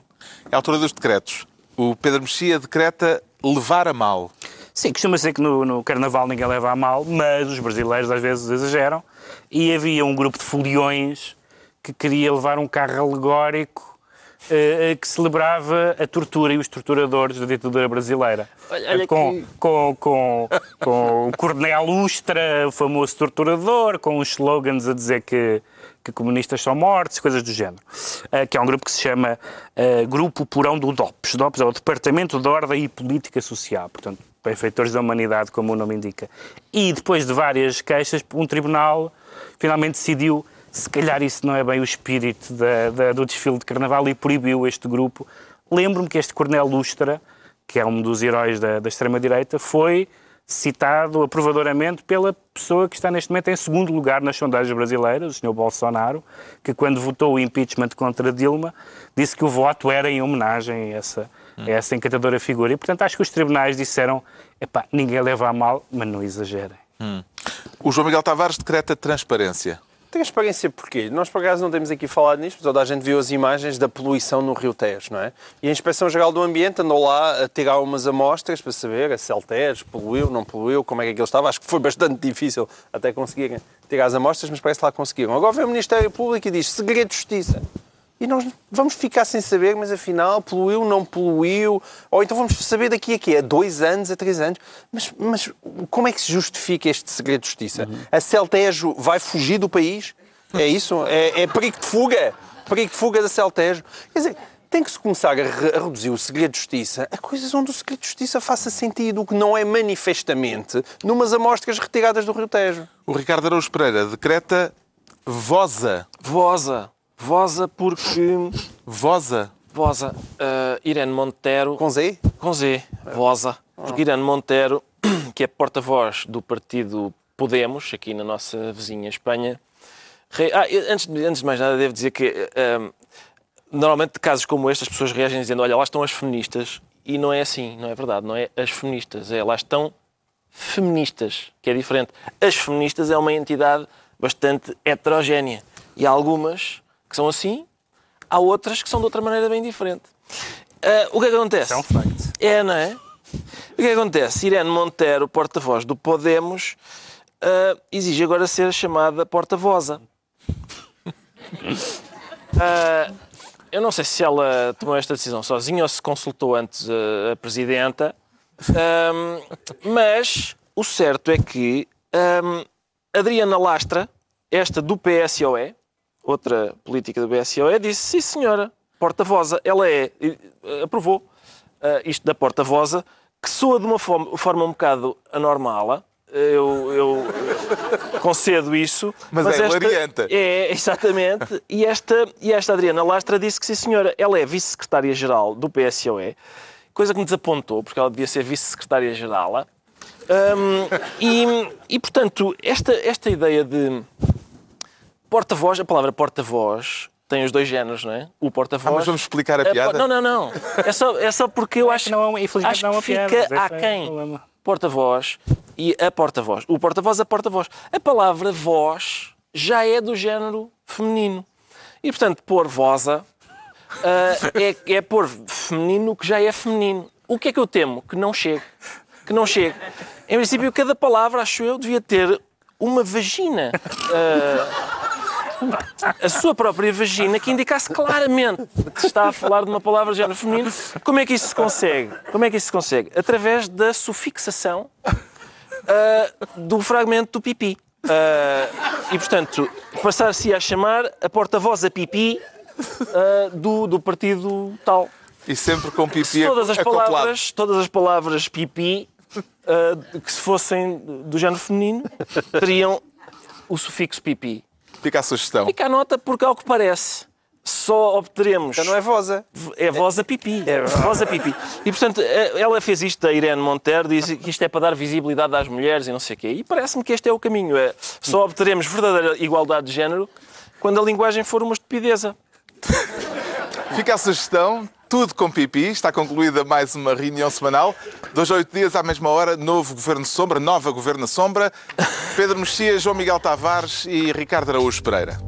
É a altura dos decretos. O Pedro Mexia decreta levar a mal. Sim, costuma ser que no, no Carnaval ninguém leva a mal, mas os brasileiros às vezes exageram. E havia um grupo de foliões que queria levar um carro alegórico que celebrava a tortura e os torturadores da ditadura brasileira. Olha- olha com, que- com, com, com o Coronel Ustra, o famoso torturador, com os slogans a dizer que, que comunistas são mortos, coisas do género. Eh, que é um grupo que se chama eh, Grupo Porão do DOPS. DOPS é o Departamento de Ordem e Política Social, portanto, benfeitores da humanidade, como o nome indica. E depois de várias queixas, um tribunal finalmente decidiu se calhar isso não é bem o espírito da- da- do desfile de carnaval e proibiu este grupo. Lembro-me que este Coronel Lustra, que é um dos heróis da, da extrema-direita, foi citado aprovadoramente pela pessoa que está neste momento em segundo lugar nas sondagens brasileiras, o Sr. Bolsonaro, que quando votou o impeachment contra Dilma, disse que o voto era em homenagem a essa, a essa encantadora figura. E, portanto, acho que os tribunais disseram, epá, ninguém leva a mal, mas não exagerem. O João Miguel Tavares decreta transparência. Transparência porquê? Nós, por acaso, não temos aqui falado nisto, toda a gente viu as imagens da poluição no Rio Tejo, não é? E a Inspeção-Geral do Ambiente andou lá a tirar umas amostras para saber se Tejo poluiu, não poluiu, como é que aquilo estava. Acho que foi bastante difícil até conseguirem tirar as amostras, mas parece que lá conseguiram. Agora vem o Ministério Público e diz segredo de justiça. E nós vamos ficar sem saber, mas afinal poluiu, não poluiu, ou então vamos saber daqui a quê? A dois anos, a três anos. Mas, mas como é que se justifica este segredo de justiça? A Celtejo vai fugir do país? É isso? É, é perigo de fuga? Perigo de fuga da Celtejo? Quer dizer, tem que se começar a, re- a reduzir o segredo de justiça a coisas onde o segredo de justiça faça sentido, o que não é manifestamente numas amostras retiradas do Rio Tejo. O Ricardo Araújo Pereira decreta voza. Voza. Voza porque. Voza. Voza. Uh, Irene Montero. Com Z? Com Z. Voza. Porque Irene Montero, que é porta-voz do partido Podemos, aqui na nossa vizinha Espanha. re- Ah, antes, de- antes de mais nada, devo dizer que. uh, normalmente, de casos como este, as pessoas reagem dizendo: Olha, lá estão as feministas. E não é assim, não é verdade. Não é as feministas. É lá estão feministas, que é diferente. As feministas é uma entidade bastante heterogénea. E algumas que são assim, há outras que são de outra maneira bem diferente. Ah, o que é que acontece? É um facto. É, não é? O que é que acontece? Irene Montero, porta-voz do Podemos, ah, exige agora ser chamada porta-voza. Ah, eu não sei se ela tomou esta decisão sozinha ou se consultou antes a, a Presidenta, Ahm, mas o certo é que ahm, Adriana Lastra, esta do PSOE, outra política do PSOE, disse: sim, senhora, porta-voza. Ela é, eh, aprovou ah, isto da porta-voza, que soa de uma forma, forma um bocado anormala. Eu, eu concedo isso. Mas é hilariante. É, exatamente. E esta, e esta Adriana Lastra disse que sim, senhora. Ela é vice-secretária-geral do PSOE. coisa que me desapontou, porque ela devia ser vice-secretária-geral. Um, e, e, portanto, esta, esta ideia de porta-voz, a palavra porta-voz tem os dois géneros, não é? O porta-voz. Ah, mas vamos explicar a piada? Não, não, não. É só, é só porque eu acho, não, infelizmente acho não é que piada, fica esse é aquém. problema. Porta-voz e a porta-voz. O porta-voz, a porta-voz. A palavra voz já é do género feminino. E, portanto, pôr voza ah, é, é pôr feminino que já é feminino. O que é que eu temo? Que não chegue. Que não chegue. Em princípio, cada palavra, acho eu, devia ter uma vagina. Ah, a sua própria vagina que indicasse claramente que se está a falar de uma palavra de género feminino. Como é que isso se consegue? Como é que isso se consegue? Através da sufixação ah, do fragmento do pipi. Ah, e, portanto, passar-se a chamar a porta-voz a pipi ah, do, do partido tal. E sempre com pipi todas as acoplado. palavras, todas as palavras pipi, ah, que se fossem do género feminino, teriam o sufixo pipi. Fica a sugestão. Fica a nota porque, ao que parece, só obteremos. Então não é voza. É voz a pipi. É voz a pipi. E, portanto, eh, ela fez isto a Irene Montero, disse que isto é para dar visibilidade às mulheres e não sei o quê. E parece-me que este é o caminho. É, só obteremos verdadeira igualdade de género quando a linguagem for uma estupideza. Fica a sugestão. Tudo com pipi. Está concluída mais uma reunião semanal. Dois a oito dias, à mesma hora, novo Governo Sombra, nova Governo Sombra. Pedro Mexia, João Miguel Tavares e Ricardo Araújo Pereira.